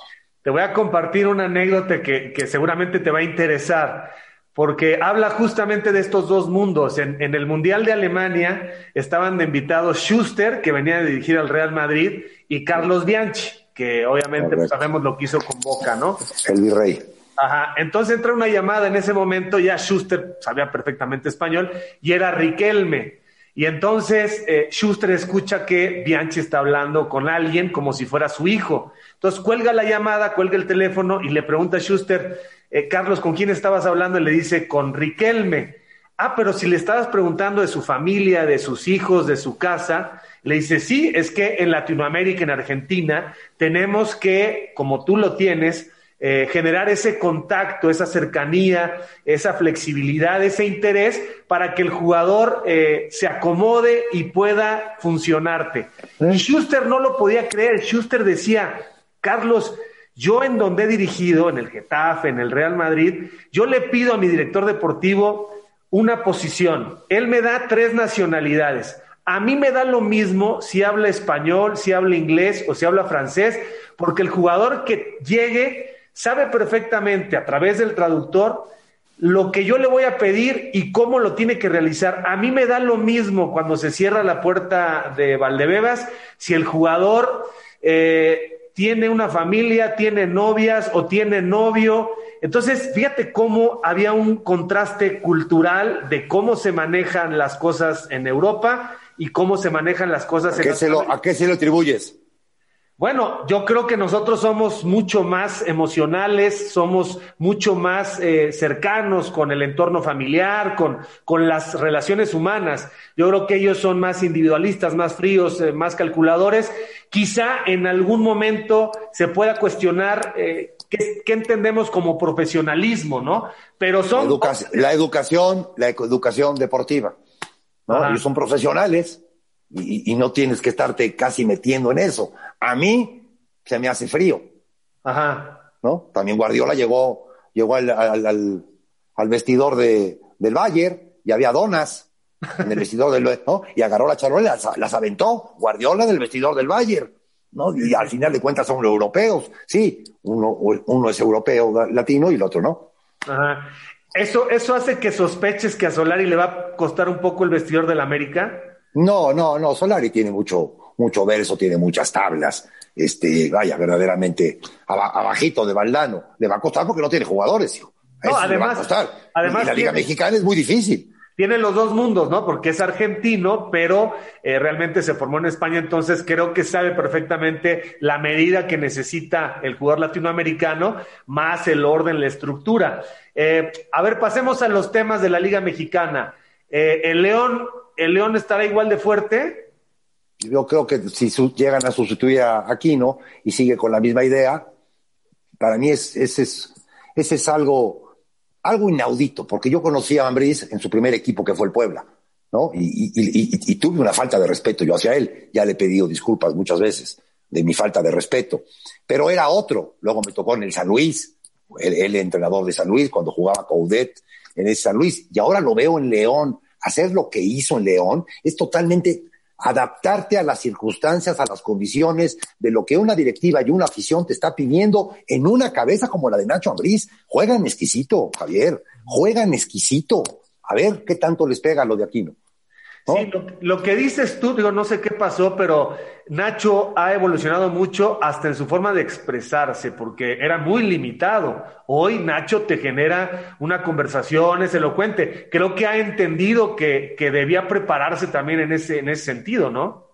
Te voy a compartir una anécdota que, que seguramente te va a interesar porque habla justamente de estos dos mundos. En, el Mundial de Alemania estaban de invitados Schuster, que venía a dirigir al Real Madrid, y Carlos Bianchi, que obviamente pues, sabemos lo que hizo con Boca, ¿no? El virrey. Ajá, entonces entra una llamada en ese momento, ya Schuster sabía perfectamente español, y era Riquelme. Y entonces eh, Schuster escucha que Bianchi está hablando con alguien como si fuera su hijo. Entonces cuelga la llamada, cuelga el teléfono y le pregunta a Schuster, eh, Carlos, ¿con quién estabas hablando? Y le dice, con Riquelme. Ah, pero si le estabas preguntando de su familia, de sus hijos, de su casa, le dice, sí, es que en Latinoamérica, en Argentina, tenemos que, como tú lo tienes, eh, generar ese contacto, esa cercanía, esa flexibilidad, ese interés para que el jugador eh, se acomode y pueda funcionarte. Y Schuster no lo podía creer. Schuster decía, Carlos, yo en donde he dirigido, en el Getafe, en el Real Madrid, yo le pido a mi director deportivo una posición. Él me da tres nacionalidades. A mí me da lo mismo si habla español, si habla inglés o si habla francés, porque el jugador que llegue sabe perfectamente a través del traductor lo que yo le voy a pedir y cómo lo tiene que realizar. A mí me da lo mismo cuando se cierra la puerta de Valdebebas, si el jugador eh, tiene una familia, tiene novias o tiene novio. Entonces, fíjate cómo había un contraste cultural de cómo se manejan las cosas en Europa y cómo se manejan las cosas en qué ¿A qué se lo atribuyes? Bueno, yo creo que nosotros somos mucho más emocionales, somos mucho más eh, cercanos con el entorno familiar, con, con las relaciones humanas. Yo creo que ellos son más individualistas, más fríos, eh, más calculadores. Quizá en algún momento se pueda cuestionar eh, qué, entendemos como profesionalismo, ¿no? Pero son... La, educación, la educación deportiva, ¿no? Ellos son profesionales y, no tienes que estarte casi metiendo en eso. A mí se me hace frío. Ajá. ¿No? También Guardiola llegó, llegó al, al, al, vestidor de, del Bayern y había donas en el vestidor del ¿no? y agarró la charola y las, las, aventó. Guardiola del vestidor del Bayern. ¿no? Y al final de cuentas son europeos. Sí, uno, uno es europeo latino y el otro no. Ajá. ¿Eso, ¿Eso hace que sospeches que a Solari le va a costar un poco el vestidor del América? No, no, no, Solari tiene mucho, mucho verso, tiene muchas tablas. Este, vaya, verdaderamente abajito de Valdano. Le va a costar porque no tiene jugadores, No, además, Además, la Liga Mexicana es muy difícil. Tiene los dos mundos, ¿no? Porque es argentino, pero eh, realmente se formó en España, entonces creo que sabe perfectamente la medida que necesita el jugador latinoamericano, más el orden, la estructura. Eh, a ver, pasemos a los temas de la Liga Mexicana. Eh, el León ¿el León estará igual de fuerte? Yo creo que si llegan a sustituir a Aquino y sigue con la misma idea, para mí es, ese es, ese es algo, algo inaudito, porque yo conocí a Ambriz en su primer equipo que fue el Puebla, ¿no? Y, tuve una falta de respeto yo hacia él, ya le he pedido disculpas muchas veces de mi falta de respeto, pero era otro, luego me tocó en el San Luis, el entrenador de San Luis, cuando jugaba Coudet en el San Luis, y ahora lo veo en León, hacer lo que hizo en León es totalmente adaptarte a las circunstancias, a las condiciones de lo que una directiva y una afición te está pidiendo en una cabeza como la de Nacho Ambriz. Juegan exquisito, Javier, juegan exquisito. A ver qué tanto les pega lo de Aquino. Sí, lo, que dices tú, digo, no sé qué pasó, pero Nacho ha evolucionado mucho hasta en su forma de expresarse, porque era muy limitado. Hoy Nacho te genera una conversación, es elocuente. Creo que ha entendido que, que debía prepararse también en ese, en ese sentido, ¿no?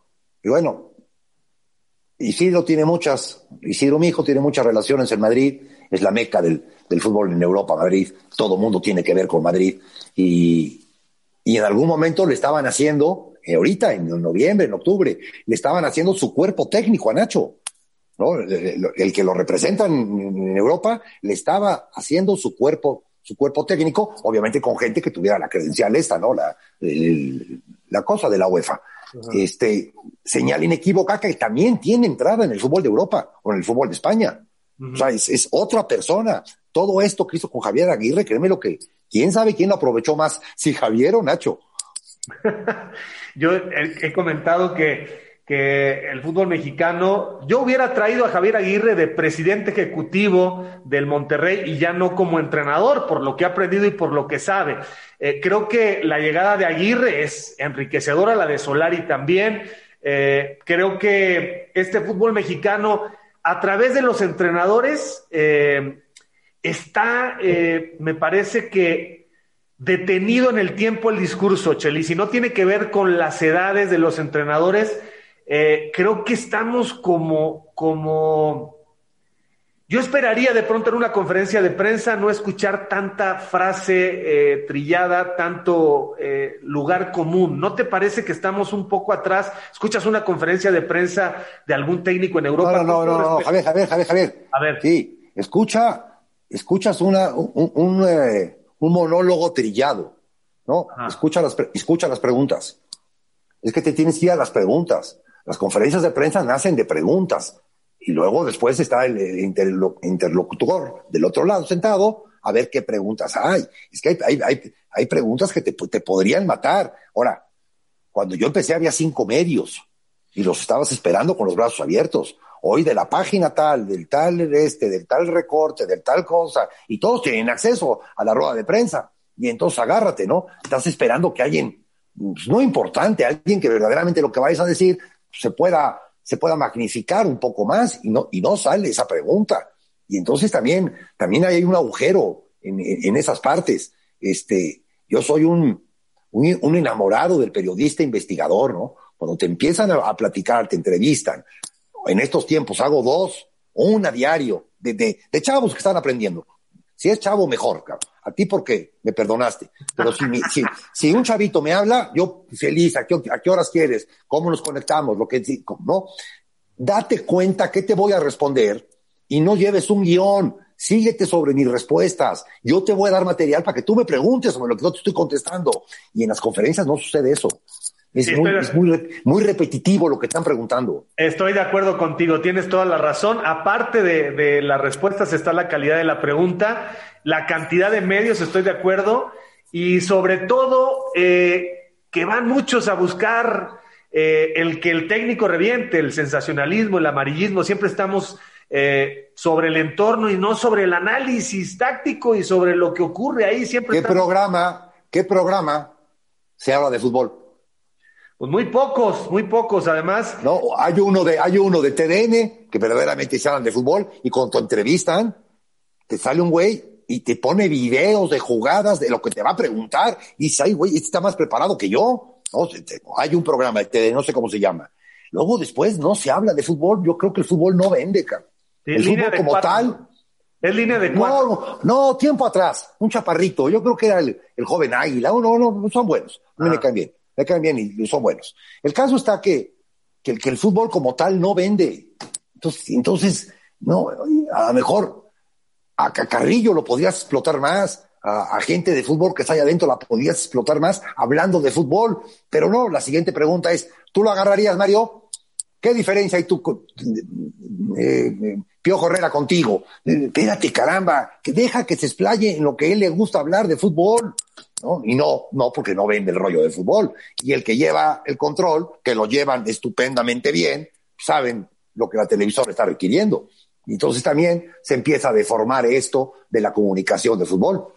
Y bueno, Isidro tiene muchas, Isidro mi hijo tiene muchas relaciones en Madrid, es la meca del, del fútbol en Europa, Madrid, todo mundo tiene que ver con Madrid y, y en algún momento le estaban haciendo, eh, ahorita en noviembre, en octubre, le estaban haciendo su cuerpo técnico a Nacho. ¿no? El, que lo representa en, Europa le estaba haciendo su cuerpo, su cuerpo técnico, obviamente con gente que tuviera la credencial esta, ¿no? La, la cosa de la UEFA. Este, señal inequívoca que también tiene entrada en el fútbol de Europa o en el fútbol de España. O sea, es, es, otra persona. Todo esto que hizo con Javier Aguirre, créeme lo que, ¿Quién sabe quién lo aprovechó más? Si Javier o Nacho. yo he, comentado que, que, el fútbol mexicano, yo hubiera traído a Javier Aguirre de presidente ejecutivo del Monterrey y ya no como entrenador, por lo que ha aprendido y por lo que sabe. Eh, creo que la llegada de Aguirre es enriquecedora, la de Solari también. Eh, creo que este fútbol mexicano, a través de los entrenadores, eh, está, eh, me parece que detenido en el tiempo el discurso, Cheli. Si no tiene que ver con las edades de los entrenadores, eh, creo que estamos como, como. Yo esperaría de pronto en una conferencia de prensa no escuchar tanta frase eh, trillada, tanto lugar común. ¿No te parece que estamos un poco atrás? Escuchas una conferencia de prensa de algún técnico en Europa. No, no, no, no, Javier, Javier, Javier, Javier. A ver. Sí, escucha escuchas una, un, eh, un, monólogo trillado, ¿no? Escucha las, escucha las preguntas. Es que te tienes que ir a las preguntas. Las conferencias de prensa nacen de preguntas. y luego después está el, interlocutor del otro lado sentado a ver qué preguntas hay. Es que hay, hay, hay preguntas que te, te, podrían matar. Ahora, cuando yo empecé había cinco medios y los estabas esperando con los brazos abiertos. Hoy de la página tal, del tal este, del tal recorte, del tal cosa, y todos tienen acceso a la rueda de prensa. Y entonces agárrate, ¿no? Estás esperando que alguien, pues, no importante, alguien que verdaderamente lo que vayas a decir se pueda se pueda magnificar un poco más y no, y no sale esa pregunta. Y entonces también, también hay un agujero en, en esas partes. Este, yo soy un, un, enamorado del periodista investigador, ¿no? Cuando te empiezan a, platicar, te entrevistan. En estos tiempos hago dos, o una diario, de, de, chavos que están aprendiendo. Si es chavo, mejor, A ti porque me perdonaste. Pero si, si, un chavito me habla, yo feliz, ¿a qué, ¿a qué, horas quieres? ¿Cómo nos conectamos? Lo que, ¿no? Date cuenta qué te voy a responder y no lleves un guion. Síguete sobre mis respuestas. Yo te voy a dar material para que tú me preguntes sobre lo que yo te estoy contestando. Y en las conferencias no sucede eso. Es, muy, muy, repetitivo lo que están preguntando. Estoy de acuerdo contigo, tienes toda la razón. Aparte de, las respuestas está la calidad de la pregunta, la cantidad de medios, estoy de acuerdo, y sobre todo eh, que van muchos a buscar eh, el que el técnico reviente, el sensacionalismo, el amarillismo, siempre estamos eh, sobre el entorno y no sobre el análisis táctico y sobre lo que ocurre ahí. Siempre ¿Qué programa, qué programa se habla de fútbol? Pues muy pocos, muy pocos, además. No, hay uno de, hay uno de TDN que verdaderamente se hablan de fútbol y cuando te entrevistan, te sale un güey y te pone videos de jugadas de lo que te va a preguntar y dice, ay, güey, este está más preparado que yo. No, hay un programa de TDN, no sé cómo se llama. Luego después no se habla de fútbol, yo creo que el fútbol no vende, cabrón. El fútbol como tal. Es línea de cuatro. No, no, tiempo atrás, un chaparrito, yo creo que era el, joven águila, no, no, no, son buenos, mí me ah. caen bien me caen bien y, son buenos. El caso está que, que, el fútbol como tal no vende. Entonces, entonces no, a lo mejor a Carrillo lo podrías explotar más, a, gente de fútbol que está ahí adentro la podrías explotar más hablando de fútbol, pero no, la siguiente pregunta es, ¿tú lo agarrarías, Mario? ¿Qué diferencia hay tú, eh, eh, Piojo Herrera, contigo? Eh, espérate, caramba, que deja que se explaye en lo que él le gusta hablar de fútbol. ¿No? Y no, no porque no vende el rollo de fútbol. Y el que lleva el control, que lo llevan estupendamente bien, saben lo que la televisora está requiriendo. Y entonces también se empieza a deformar esto de la comunicación de fútbol.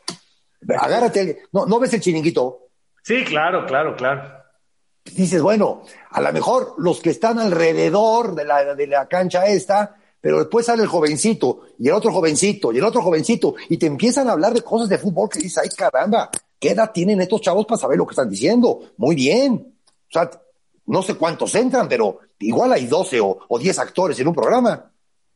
Agárrate, ¿no, ¿no ves el chiringuito? Sí, claro, claro, claro. Dices, bueno, a lo mejor los que están alrededor de la, de la cancha esta, pero después sale el jovencito y el otro jovencito y el otro jovencito y te empiezan a hablar de cosas de fútbol que dices, ay caramba, ¿Qué edad tienen estos chavos para saber lo que están diciendo? Muy bien. O sea, no sé cuántos entran, pero igual hay 12 o, o 10 actores en un programa.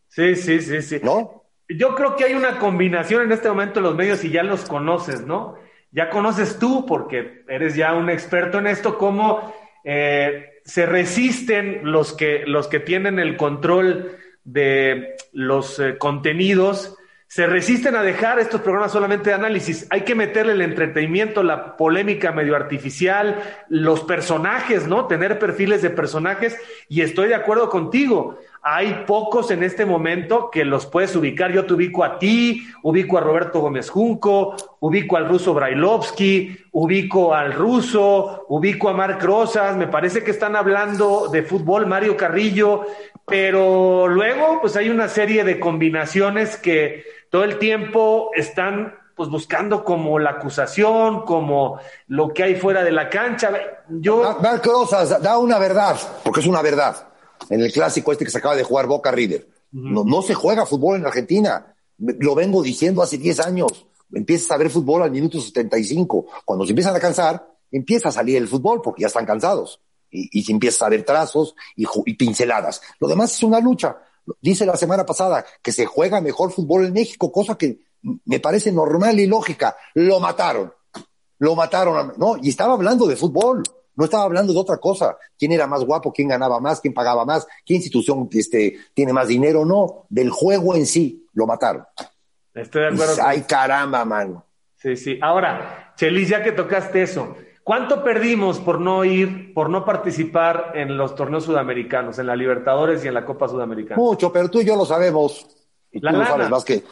Sí, sí, sí, sí. ¿No? Yo creo que hay una combinación en este momento en los medios y ya los conoces, ¿no? Ya conoces tú, porque eres ya un experto en esto, cómo eh, se resisten los que, los que tienen el control de los eh, contenidos se resisten a dejar estos programas solamente de análisis. Hay que meterle el entretenimiento, la polémica medio artificial, los personajes, ¿no? Tener perfiles de personajes. Y estoy de acuerdo contigo. Hay pocos en este momento que los puedes ubicar. Yo te ubico a ti, ubico a Roberto Gómez Junco, ubico al ruso Brailovsky, ubico al ruso, ubico a Marc Rosas. Me parece que están hablando de fútbol, Mario Carrillo. Pero luego, pues hay una serie de combinaciones que todo el tiempo están pues buscando como la acusación, como lo que hay fuera de la cancha. Yo... Marc Rosas da una verdad, porque es una verdad. En el clásico este que se acaba de jugar Boca River. no, no se juega fútbol en Argentina. Lo vengo diciendo hace 10 años. Empiezas a ver fútbol al minuto 75. Cuando se empiezan a cansar, empieza a salir el fútbol porque ya están cansados. Y, y empieza a ver trazos y, y pinceladas. Lo demás es una lucha. Dice la semana pasada que se juega mejor fútbol en México, cosa que me parece normal y lógica. Lo mataron. Lo mataron, ¿no? Y estaba hablando de fútbol. No estaba hablando de otra cosa. ¿Quién era más guapo? ¿Quién ganaba más? ¿Quién pagaba más? ¿Qué institución este, tiene más dinero? No. Del juego en sí. Lo mataron. Estoy de acuerdo. Ay, caramba, mano. Sí, sí. Ahora, Chelis, ya que tocaste eso, ¿Cuánto perdimos por no ir, por no participar en los torneos sudamericanos, en la Libertadores y en la Copa Sudamericana? Mucho, pero tú y yo lo sabemos. Y tú lo sabes más que.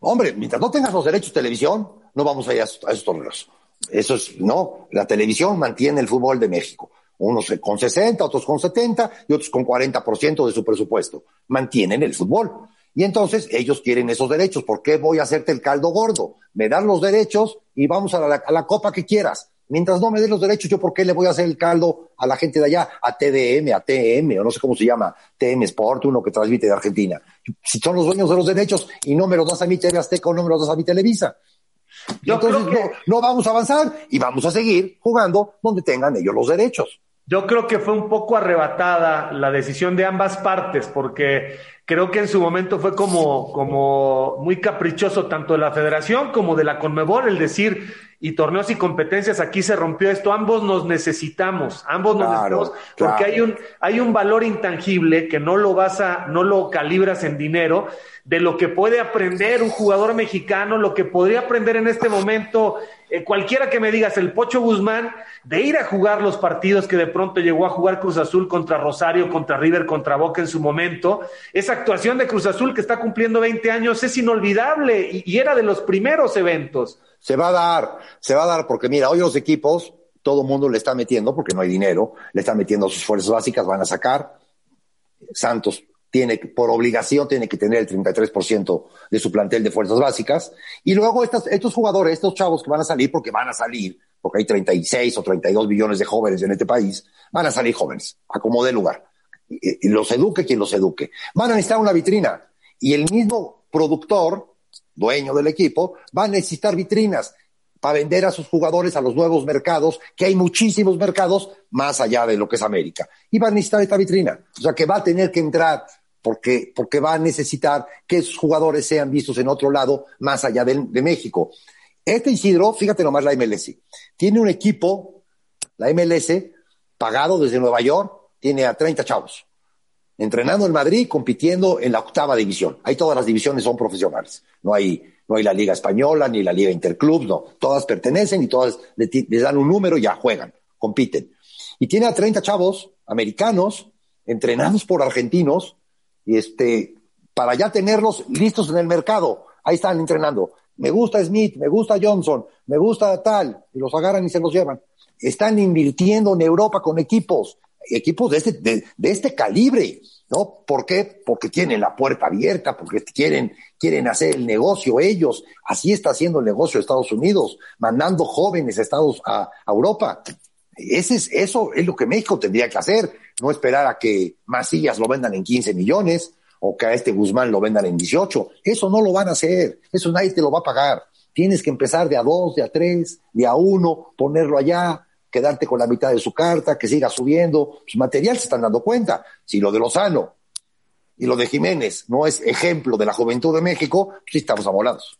Hombre, mientras no tengas los derechos de televisión, no vamos a ir a esos torneos. Eso es, no, la televisión mantiene el fútbol de México. Unos con 60, otros con 70 y otros con 40% de su presupuesto. Mantienen el fútbol. Y entonces ellos quieren esos derechos. ¿Por qué voy a hacerte el caldo gordo? Me dan los derechos y vamos a la, copa que quieras. Mientras no me den los derechos, ¿yo por qué le voy a hacer el caldo a la gente de allá? A TDM, a TM, o no sé cómo se llama, TM Sport, uno que transmite de Argentina. Si son los dueños de los derechos y no me los das a mi TV Azteca o no me los das a mi Televisa. Yo Entonces no, no vamos a avanzar y vamos a seguir jugando donde tengan ellos los derechos. Yo creo que fue un poco arrebatada la decisión de ambas partes, porque creo que en su momento fue como, como muy caprichoso tanto de la federación como de la Conmebol el decir, y torneos y competencias, aquí se rompió esto, ambos nos necesitamos, ambos nos necesitamos, porque hay un, hay un valor intangible que no lo vas a, no lo calibras en dinero, de lo que puede aprender un jugador mexicano, lo que podría aprender en este momento eh, cualquiera que me digas, el Pocho Guzmán, de ir a jugar los partidos que de pronto llegó a jugar Cruz Azul contra Rosario, contra River, contra Boca en su momento, esa actuación de Cruz Azul que está cumpliendo 20 años es inolvidable y, y era de los primeros eventos. Se va a dar, se va a dar porque mira, hoy los equipos, todo el mundo le está metiendo, porque no hay dinero, le está metiendo sus fuerzas básicas, van a sacar. Santos tiene, por obligación, tiene que tener el 33% de su plantel de fuerzas básicas. Y luego estos, estos jugadores, estos chavos que van a salir, porque van a salir, porque hay 36 o 32 millones de jóvenes en este país, van a salir jóvenes, a como dé lugar. Y, los eduque quien los eduque. Van a necesitar una vitrina. Y el mismo productor, dueño del equipo, va a necesitar vitrinas para vender a sus jugadores a los nuevos mercados, que hay muchísimos mercados más allá de lo que es América. Y va a necesitar esta vitrina. O sea que va a tener que entrar porque, porque va a necesitar que esos jugadores sean vistos en otro lado más allá de, de México. Este Isidro, fíjate nomás la MLS, tiene un equipo, la MLS, pagado desde Nueva York, tiene a 30 chavos, entrenando en Madrid, compitiendo en la octava división. Ahí todas las divisiones son profesionales. No hay, no hay la Liga Española ni la Liga Interclubs, no. Todas pertenecen y todas les dan un número y ya juegan, compiten. Y tiene a 30 chavos americanos, entrenados por argentinos, y este, para ya tenerlos listos en el mercado. Ahí están entrenando. Me gusta Smith, me gusta Johnson, me gusta tal, y los agarran y se los llevan. Están invirtiendo en Europa con equipos, equipos de este, de, este calibre, ¿no? ¿Por qué? Porque tienen la puerta abierta, porque quieren, quieren hacer el negocio ellos. Así está haciendo el negocio Estados Unidos, mandando jóvenes Estados a, a Europa. Ese es, eso es lo que México tendría que hacer, no esperar a que Macías lo vendan en 15 millones o que a este Guzmán lo vendan en 18. Eso no lo van a hacer, eso nadie te lo va a pagar. Tienes que empezar de a dos, de a tres, de a uno, ponerlo allá, quedarte con la mitad de su carta, que siga subiendo. Su material se están dando cuenta. Si lo de Lozano y lo de Jiménez no es ejemplo de la juventud de México, sí estamos amolados.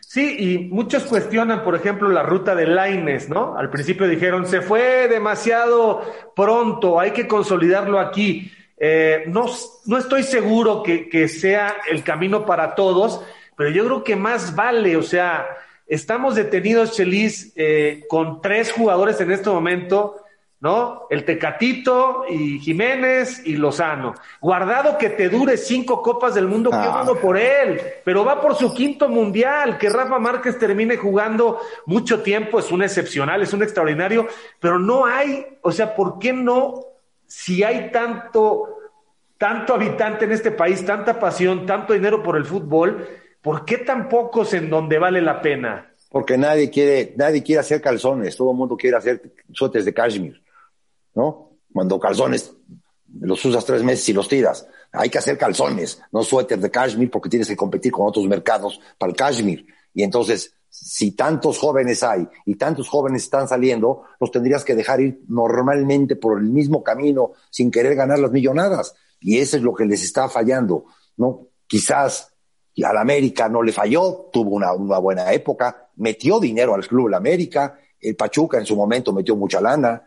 Sí, y muchos cuestionan, por ejemplo, la ruta de Laines, ¿no? Al principio dijeron, se fue demasiado pronto, hay que consolidarlo aquí. Eh, no, no estoy seguro que sea el camino para todos, pero yo creo que más vale, o sea, estamos detenidos, Chelis, eh, con tres jugadores en este momento ¿no? El Tecatito y Jiménez y Lozano. Guardado que te dure cinco copas del mundo, qué ah. bueno por él, pero va por su quinto mundial, que Rafa Márquez termine jugando mucho tiempo, es un excepcional, es un extraordinario, pero no hay, o sea, ¿por qué no, si hay tanto, tanto habitante en este país, tanta pasión, tanto dinero por el fútbol, ¿por qué tan pocos en donde vale la pena? Porque nadie quiere, nadie quiere hacer calzones, todo el mundo quiere hacer suéteres de cashmere. ¿no? Cuando calzones los usas tres meses y los tiras. Hay que hacer calzones, no suéter de cashmere, porque tienes que competir con otros mercados para el cashmere. Y entonces, si tantos jóvenes hay y tantos jóvenes están saliendo, los tendrías que dejar ir normalmente por el mismo camino sin querer ganar las millonadas. Y eso es lo que les está fallando, ¿no? Quizás a la América no le falló, tuvo una, una buena época, metió dinero al Club la América, el Pachuca en su momento metió mucha lana,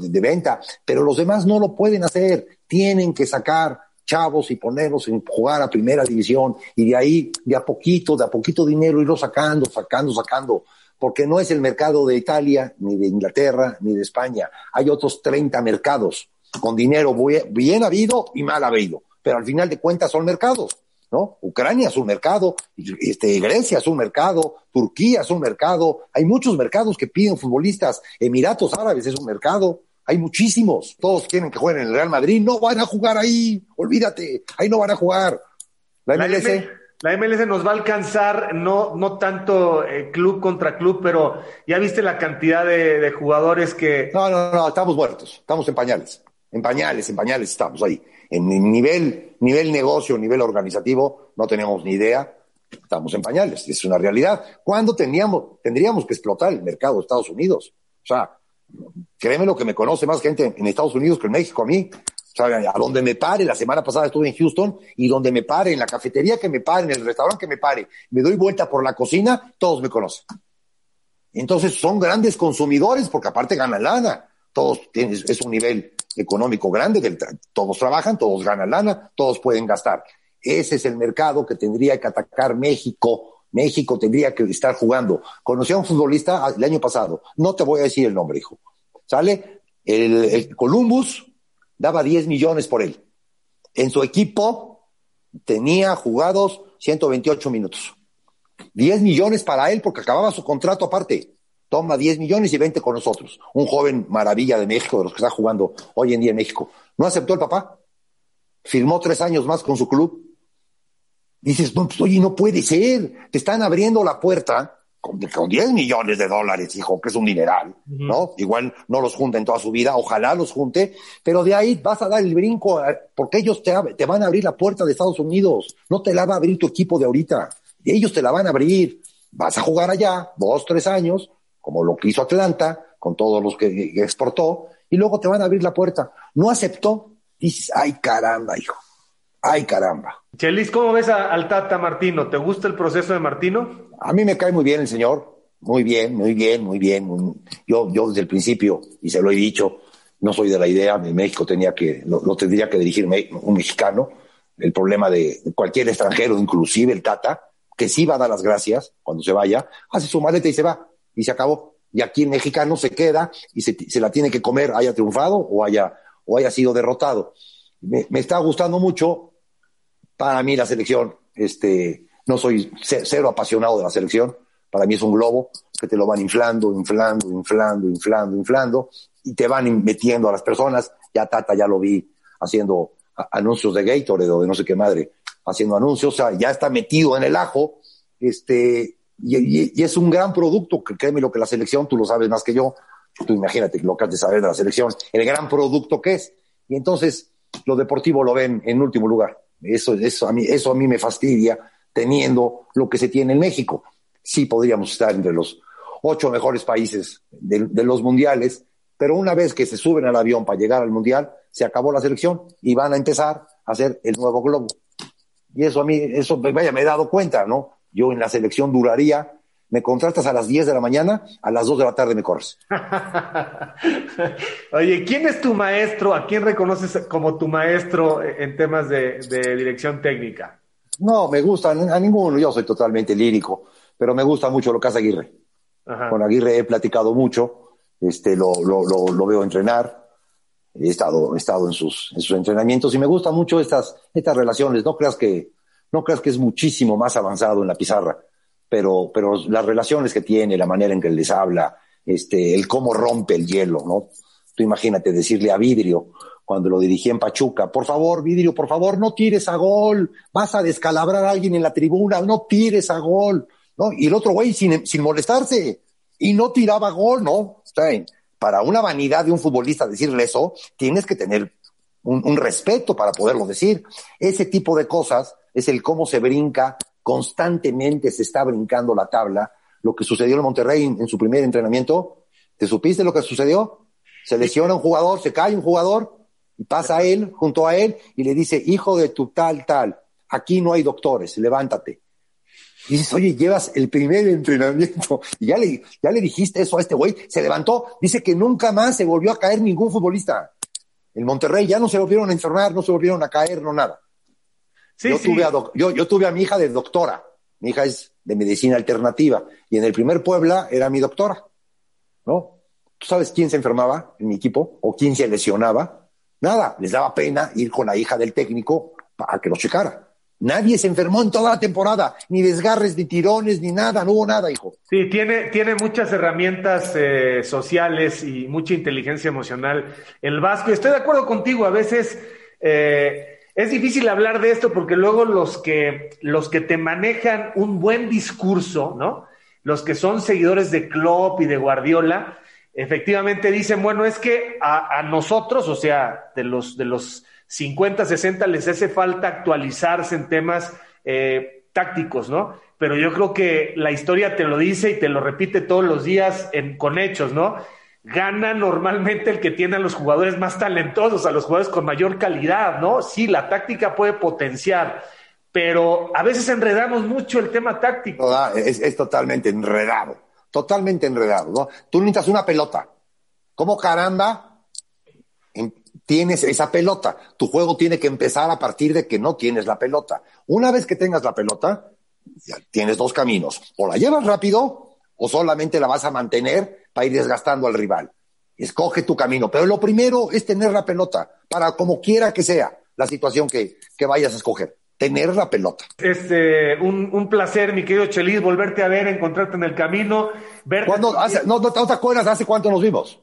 de venta, pero los demás no lo pueden hacer, tienen que sacar chavos y ponerlos en jugar a primera división y de ahí de a poquito, de a poquito dinero irlo sacando, sacando, sacando, porque no es el mercado de Italia, ni de Inglaterra, ni de España. Hay otros 30 mercados con dinero bien habido y mal habido, pero al final de cuentas son mercados. ¿No? Ucrania es un mercado, este, Grecia es un mercado, Turquía es un mercado, hay muchos mercados que piden futbolistas, Emiratos Árabes es un mercado, hay muchísimos, todos quieren que jueguen en el Real Madrid, no van a jugar ahí, olvídate, ahí no van a jugar. La MLS, la MLS nos va a alcanzar, no, no tanto eh, club contra club, pero ya viste la cantidad de, de jugadores que... No, no, no, estamos muertos, estamos en pañales, en pañales, en pañales estamos ahí. En nivel, nivel negocio, nivel organizativo, no tenemos ni idea, estamos en pañales, es una realidad. ¿Cuándo teníamos, tendríamos que explotar el mercado de Estados Unidos? O sea, créeme lo que me conoce más gente en Estados Unidos que en México a mí. O a donde me pare, la semana pasada estuve en Houston y donde me pare, en la cafetería que me pare, en el restaurante que me pare, me doy vuelta por la cocina, todos me conocen. Entonces son grandes consumidores porque aparte ganan lana. Todos tienen, es un nivel económico grande, todos trabajan, todos ganan lana, todos pueden gastar. Ese es el mercado que tendría que atacar México. México tendría que estar jugando. Conocí a un futbolista el año pasado, no te voy a decir el nombre, hijo. ¿Sale? El, Columbus daba 10 millones por él. En su equipo tenía jugados 128 minutos. 10 millones para él porque acababa su contrato aparte toma 10 millones y 20 con nosotros. Un joven maravilla de México, de los que está jugando hoy en día en México. ¿No aceptó el papá? Firmó tres años más con su club. Dices, no, pues, oye, no puede ser. Te están abriendo la puerta con, 10 millones de dólares, hijo, que es un dineral, ¿no? Igual no los junta en toda su vida, ojalá los junte, pero de ahí vas a dar el brinco, porque ellos te, te van a abrir la puerta de Estados Unidos. No te la va a abrir tu equipo de ahorita. Ellos te la van a abrir. Vas a jugar allá dos, tres años, como lo que hizo Atlanta, con todos los que, exportó, y luego te van a abrir la puerta. No aceptó, dices, ay caramba, hijo, ay caramba. Chelis, ¿cómo ves al Tata Martino? ¿Te gusta el proceso de Martino? A mí me cae muy bien el señor, muy bien, muy bien, muy bien. Yo, yo desde el principio, y se lo he dicho, no soy de la idea, en México tenía que, lo, tendría que dirigir un mexicano. El problema de cualquier extranjero, inclusive el Tata, que sí va a dar las gracias cuando se vaya, hace su maleta y se va y se acabó. Y aquí el mexicano se queda y se, la tiene que comer, haya triunfado o haya, o haya sido derrotado. Me, está gustando mucho para mí la selección. Este, no soy cero apasionado de la selección. Para mí es un globo que te lo van inflando, inflando, inflando, inflando, inflando y te van metiendo a las personas. Ya Tata ya lo vi haciendo anuncios de Gatorade o de no sé qué madre, haciendo anuncios, o sea, ya está metido en el ajo, este, y, es un gran producto, créeme lo que la selección, tú lo sabes más que yo, tú imagínate lo que has de saber de la selección, el gran producto que es. Y entonces lo deportivo lo ven en último lugar. Eso, eso, a mí, eso a mí me fastidia teniendo lo que se tiene en México. Sí podríamos estar entre los ocho mejores países de, de los mundiales, pero una vez que se suben al avión para llegar al mundial, se acabó la selección y van a empezar a hacer el nuevo globo. Y eso a mí, eso, vaya, me he dado cuenta, ¿no? Yo en la selección duraría, me contratas a las 10 de la mañana, a las 2 de la tarde me corres. Oye, ¿quién es tu maestro? ¿A quién reconoces como tu maestro en temas de, dirección técnica? No, me gusta, a ninguno, yo soy totalmente lírico, pero me gusta mucho lo que hace Aguirre. Con Aguirre he platicado mucho, este, lo, lo, lo, veo entrenar, he estado, he estado en, sus, en sus entrenamientos y me gustan mucho estas, estas relaciones. No creas que, no creas que es muchísimo más avanzado en la pizarra, pero, pero las relaciones que tiene, la manera en que les habla, este, el cómo rompe el hielo, ¿no? Tú imagínate decirle a Vidrio, cuando lo dirigí en Pachuca, por favor, Vidrio, por favor, no tires a gol, vas a descalabrar a alguien en la tribuna, no tires a gol, ¿no? Y el otro güey sin, sin molestarse, y no tiraba gol, ¿no? Para una vanidad de un futbolista decirle eso, tienes que tener un respeto para poderlo decir. Ese tipo de cosas es el cómo se brinca, constantemente se está brincando la tabla. Lo que sucedió en Monterrey en, su primer entrenamiento, ¿te supiste lo que sucedió? Se lesiona un jugador, se cae un jugador, y pasa a él, junto a él, y le dice, hijo de tu tal, tal, aquí no hay doctores, levántate. Y dices, oye, llevas el primer entrenamiento, y ya le, ya le dijiste eso a este güey, se levantó, dice que nunca más se volvió a caer ningún futbolista. En Monterrey ya no se volvieron a enfermar, no se volvieron a caer, no nada yo, Tuve a yo, tuve a mi hija de doctora. Mi hija es de medicina alternativa. Y en el primer Puebla era mi doctora, ¿no? ¿Tú sabes quién se enfermaba en mi equipo o quién se lesionaba? Nada, les daba pena ir con la hija del técnico para que lo checara. Nadie se enfermó en toda la temporada, ni desgarres, ni tirones, ni nada, no hubo nada, hijo. Sí, tiene, tiene muchas herramientas eh, sociales y mucha inteligencia emocional el Vasco. Estoy de acuerdo contigo, a veces eh, es difícil hablar de esto porque luego los que, los que te manejan un buen discurso, ¿no? Los que son seguidores de Klopp y de Guardiola, efectivamente dicen, bueno, es que a, nosotros, o sea, de los, de los 50, 60 les hace falta actualizarse en temas eh, tácticos, ¿no? Pero yo creo que la historia te lo dice y te lo repite todos los días en, con hechos, ¿no? Gana normalmente el que tiene a los jugadores más talentosos, a los jugadores con mayor calidad, ¿no? Sí, la táctica puede potenciar, pero a veces enredamos mucho el tema táctico. Es, es totalmente enredado, totalmente enredado, ¿no? Tú necesitas una pelota. ¿Cómo caramba tienes esa pelota. Tu juego tiene que empezar a partir de que no tienes la pelota. Una vez que tengas la pelota, ya tienes dos caminos. O la llevas rápido o solamente la vas a mantener para ir desgastando al rival. Escoge tu camino. Pero lo primero es tener la pelota para como quiera que sea la situación que, que vayas a escoger. Tener la pelota. Este, un, un placer, mi querido Chelis, volverte a ver, encontrarte en el camino. Verte hace, no, no te acuerdas hace cuánto nos vimos?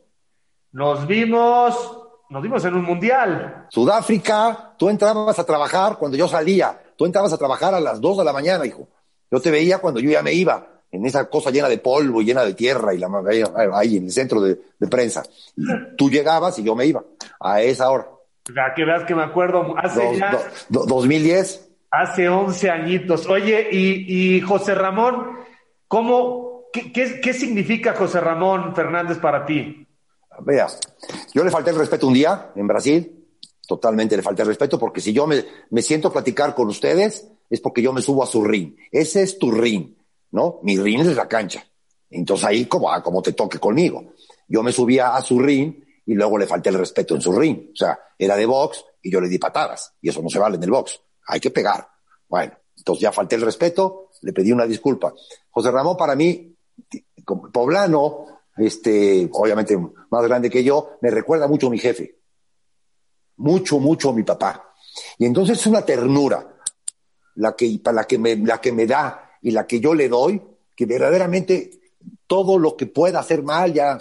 Nos vimos nos vimos en un mundial. Sudáfrica, tú entrabas a trabajar cuando yo salía. Tú entrabas a trabajar a las 2 de la mañana, hijo. Yo te veía cuando yo ya me iba, en esa cosa llena de polvo y llena de tierra y la ahí en el centro de, prensa. tú llegabas y yo me iba a esa hora. Ya que veas que me acuerdo, hace ya... 2010. Hace 11 añitos. Oye, y, José Ramón, ¿cómo, qué, qué significa José Ramón Fernández para ti? Vea, yo le falté el respeto un día en Brasil, totalmente le falté el respeto, porque si yo me, me siento a platicar con ustedes, es porque yo me subo a su ring. Ese es tu ring, ¿no? Mi ring es la cancha. Entonces ahí como, ah, como te toque conmigo. Yo me subía a su ring y luego le falté el respeto en su ring. O sea, era de box y yo le di patadas. Y eso no se vale en el box. Hay que pegar. Bueno, entonces ya falté el respeto, le pedí una disculpa. José Ramón para mí, poblano, este, obviamente más grande que yo, me recuerda mucho a mi jefe. Mucho, mucho a mi papá. Y entonces es una ternura la que, la que, me, la que me da y la que yo le doy, que verdaderamente todo lo que pueda hacer mal, ya,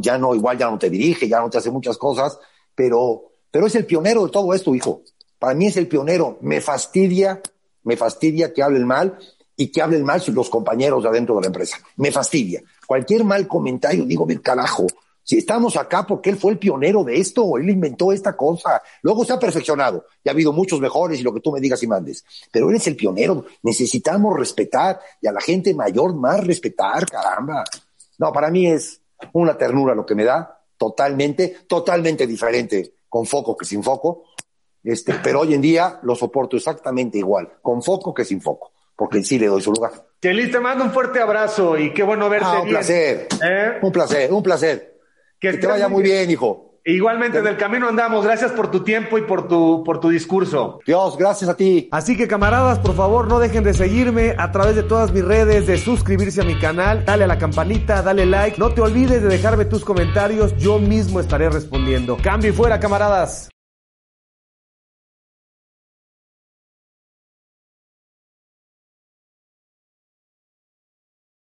ya no, igual ya no te dirige, ya no te hace muchas cosas, pero, pero es el pionero de todo esto, hijo. Para mí es el pionero. Me fastidia, me fastidia que hablen mal y que hablen mal los compañeros de adentro de la empresa. Me fastidia. Cualquier mal comentario, digo, ver carajo, si estamos acá porque él fue el pionero de esto, él inventó esta cosa, luego se ha perfeccionado y ha habido muchos mejores y lo que tú me digas y mandes, pero él es el pionero, necesitamos respetar y a la gente mayor más respetar, caramba. No, para mí es una ternura lo que me da, totalmente, totalmente diferente con foco que sin foco, este, pero hoy en día lo soporto exactamente igual, con foco que sin foco porque sí le doy su lugar. Chelis, te mando un fuerte abrazo y qué bueno verte. Ah, un placer. ¿Eh? Un placer, un placer. Que, te vaya muy bien, hijo. Igualmente, del camino andamos. Gracias por tu tiempo y por tu, por tu discurso. Dios, gracias a ti. Así que, camaradas, por favor, no dejen de seguirme a través de todas mis redes, de suscribirse a mi canal, dale a la campanita, dale like. No te olvides de dejarme tus comentarios, yo mismo estaré respondiendo. Cambio y fuera, camaradas.